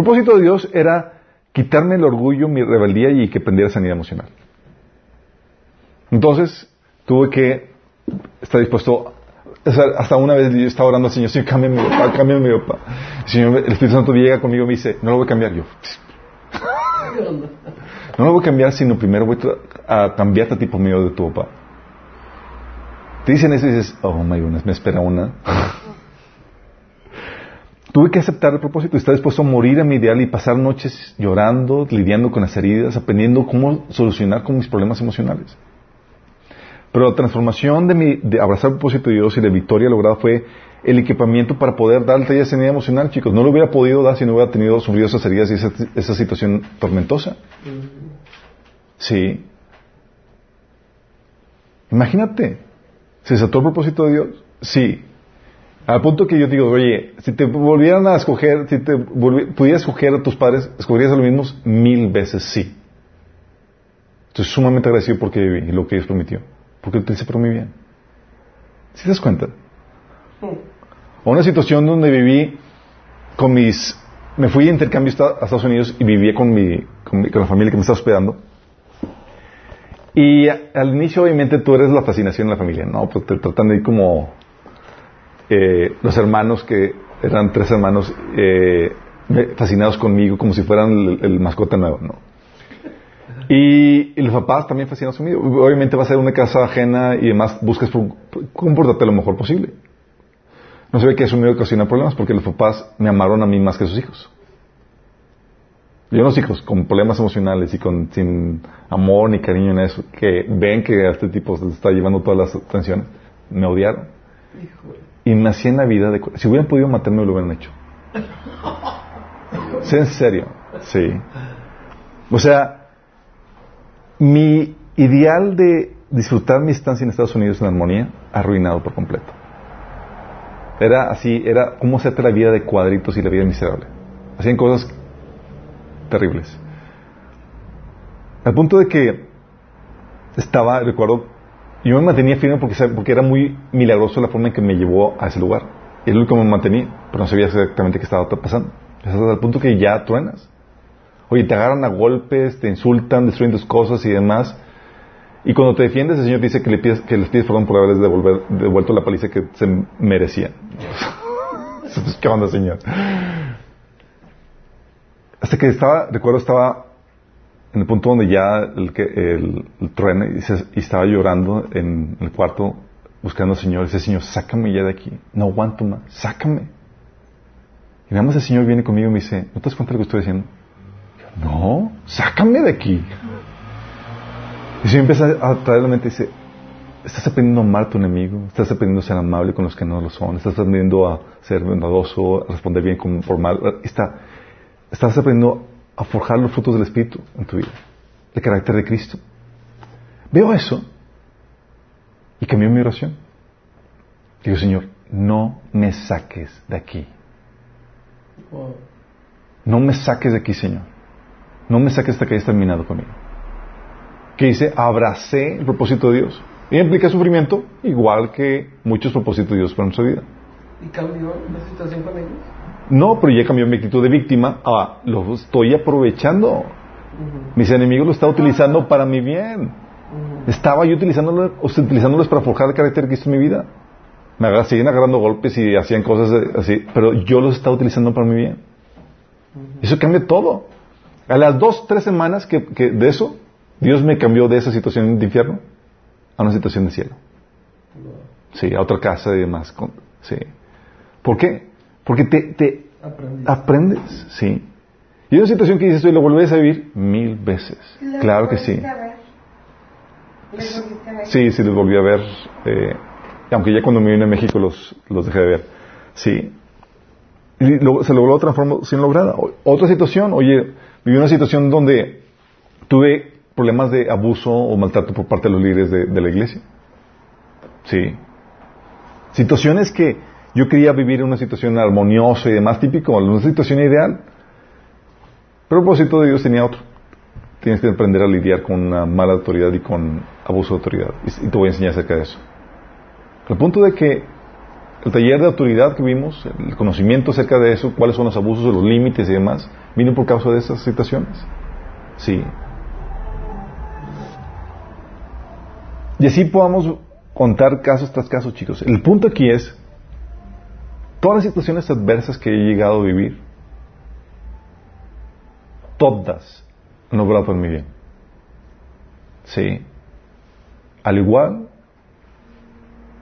[SPEAKER 1] El propósito de Dios era quitarme el orgullo, mi rebeldía y que aprendiera sanidad emocional. Entonces, tuve que estar dispuesto, hasta una vez yo estaba orando al Señor, Señor, cámbiame mi papá, cámbiame mi papá. El Señor, el Espíritu Santo llega conmigo y me dice, no lo voy a cambiar yo. No lo voy a cambiar, sino primero voy a cambiarte a ti por medio de tu papá. Te dicen eso y dices, oh my goodness, me espera una. Tuve que aceptar el propósito y estar dispuesto a morir a mi ideal y pasar noches llorando, lidiando con las heridas, aprendiendo cómo solucionar con mis problemas emocionales. Pero la transformación de, mi, de abrazar el propósito de Dios y la victoria lograda fue el equipamiento para poder dar de sanidad emocional, chicos. No lo hubiera podido dar si no hubiera tenido sufrido esas heridas y esa, esa situación tormentosa. Sí. Imagínate. ¿Se desató el propósito de Dios? Sí. Al punto que yo digo, oye, si te volvieran a escoger, si te pudieras escoger a tus padres, ¿escogerías a los mismos? Mil veces sí. Estoy sumamente agradecido porque viví y lo que Dios permitió. Porque lo utilicé por mi bien. ¿Sí te das cuenta? O una situación donde viví con mis... Me fui de intercambio a Esta- a Estados Unidos y vivía con, mi, con, mi- con la familia que me estaba hospedando. Y al inicio, obviamente, tú eres la fascinación de la familia, ¿no? Pues te tratan de ir como eh, los hermanos que eran tres hermanos eh, fascinados conmigo como si fueran el, el mascota nuevo, ¿no? Y, los papás también fascinados conmigo. Obviamente va a ser una casa ajena y demás, buscas por- comportarte lo mejor posible. No se ve que eso me iba a ocasionar problemas porque los papás me amaron a mí más que sus hijos. Yo los hijos con problemas emocionales y con sin amor ni cariño en eso, que ven que a este tipo se está llevando todas las atenciones, me odiaron. Y me hacían la vida de... Si hubieran podido matarme, lo hubieran hecho. Sí, en serio. Sí. O sea, mi ideal de disfrutar mi estancia en Estados Unidos en armonía, arruinado por completo. Era así, era cómo hacerte la vida de cuadritos y la vida miserable. Hacían cosas terribles. Al punto de que estaba, recuerdo, yo me mantenía firme porque, porque era muy milagroso la forma en que me llevó a ese lugar. Y el único que me mantenía, pero no sabía exactamente qué estaba pasando. Hasta el punto que ya truenas. Oye, te agarran a golpes, te insultan, destruyen tus cosas y demás. Y cuando te defiendes, el Señor dice que, le pides, que les pides perdón por haberles devolver- devuelto la paliza que se merecían. ¿Qué onda, Señor? Hasta que estaba, recuerdo, estaba en el punto donde ya el, que, el, trueno y, se- estaba llorando en el cuarto buscando al Señor. Dice, Señor, sácame ya de aquí. No aguanto más. Sácame. Y nada más el Señor viene conmigo y me dice, ¿no te das cuenta de lo que estoy diciendo? No, sácame de aquí. Y el Señor empieza a traer la mente y dice, estás aprendiendo a amar a tu enemigo, estás aprendiendo a ser amable con los que no lo son, estás aprendiendo a ser bondadoso, a responder bien con formal, está, estás aprendiendo a forjar los frutos del Espíritu en tu vida, el carácter de Cristo. Veo eso y cambió mi oración. Digo, Señor, no me saques de aquí. No me saques de aquí, Señor. No me saques hasta que hayas terminado conmigo. Que dice, abracé el propósito de Dios. Y implica sufrimiento, igual que muchos propósitos de Dios para nuestra vida.
[SPEAKER 4] ¿Y cambió la situación con ellos?
[SPEAKER 1] No, pero ya cambió mi actitud de víctima a lo estoy aprovechando. Mis enemigos lo están utilizando para mi bien. Estaba yo utilizándolo, utilizándolos para forjar el carácter que hizo en mi vida. Me siguen agarrando golpes y hacían cosas así, pero yo los estaba utilizando para mi bien. Eso cambia todo. A las dos, tres semanas que, que de eso, Dios me cambió de esa situación de infierno a una situación de cielo. Sí, a otra casa y demás. Sí. ¿Por qué? Porque te, te aprendes, sí. Y es una situación que dices y lo vuelves a vivir mil veces.
[SPEAKER 2] ¿Les
[SPEAKER 1] Claro que sí.
[SPEAKER 2] a ver?
[SPEAKER 1] Sí, sí, los volví a ver. eh, aunque ya cuando me vine a México los, los dejé de ver. Sí. Y luego se logró transformación lograda. O- Otra situación, oye, viví una situación donde tuve problemas de abuso o maltrato por parte de los líderes de, de la iglesia. Sí. Situaciones que yo quería vivir en una situación armoniosa y demás, típico, una situación ideal. Pero el propósito de Dios tenía otro. Tienes que aprender a lidiar con una mala autoridad y con abuso de autoridad. Y, te voy a enseñar acerca de eso. Al punto de que el taller de autoridad que vimos, el conocimiento acerca de eso, cuáles son los abusos, los límites y demás, vino por causa de esas situaciones. Sí. Y así podamos contar casos tras casos, chicos. El punto aquí es, todas las situaciones adversas que he llegado a vivir, todas han obrado por mi bien. Sí. Al igual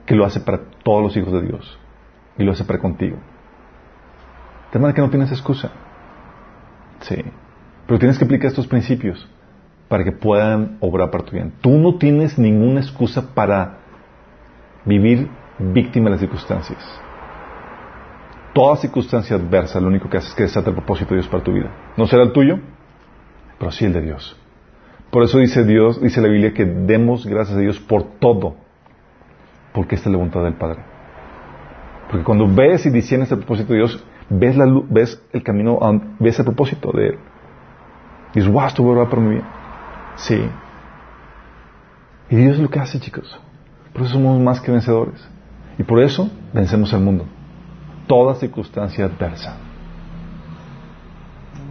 [SPEAKER 1] que lo hace para todos los hijos de Dios. Y lo hace para contigo. De manera que no tienes excusa. Sí. Pero tienes que aplicar estos principios para que puedan obrar para tu bien. Tú no tienes ninguna excusa para vivir víctima de las circunstancias. Toda circunstancia adversa lo único que hace es que desata el propósito de Dios para tu vida. No será el tuyo, pero sí el de Dios. Por eso dice Dios, dice la Biblia que demos gracias a Dios por todo, porque esta es la voluntad del Padre. Porque cuando ves y discernes el propósito de Dios, ves la luz, ves el camino, a- ves el propósito de Él. Dices, wow, esto va a orar por mi bien. Sí. Y Dios es lo que hace, chicos. Por eso somos más que vencedores. Y por eso vencemos al mundo. Toda circunstancia adversa.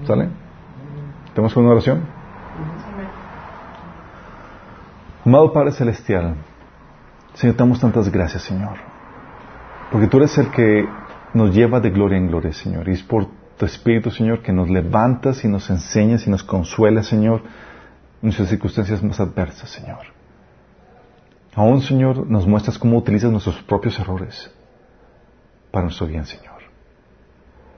[SPEAKER 1] ¿Sale? ¿Tenemos una oración? Amado Padre Celestial, Señor, te damos tantas gracias, Señor. Porque tú eres el que nos lleva de gloria en gloria, Señor. Y es por tu Espíritu, Señor, que nos levantas y nos enseñas y nos consuelas, Señor, en nuestras circunstancias más adversas, Señor. Aún, Señor, nos muestras cómo utilizas nuestros propios errores para nuestro bien, Señor.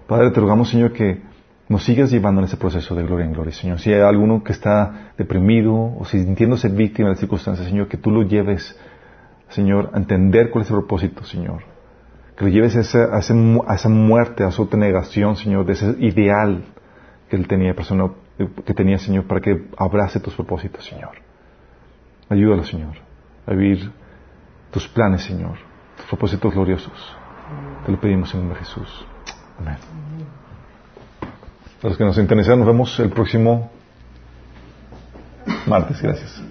[SPEAKER 1] Padre, te rogamos, Señor, que nos sigas llevando en ese proceso de gloria en gloria, Señor. Si hay alguno que está deprimido o si sintiéndose víctima de las circunstancias, Señor, que tú lo lleves, Señor, a entender cuál es el propósito, Señor. Que lo lleves a esa muerte, a esa negación, Señor, de ese ideal que él tenía, persona, que tenía, Señor, para que abrace tus propósitos, Señor. Ayúdalo, Señor, a vivir tus planes, Señor, tus propósitos gloriosos. Te lo pedimos en nombre de Jesús. Amén. Los que nos interesan, nos vemos el próximo martes. Gracias.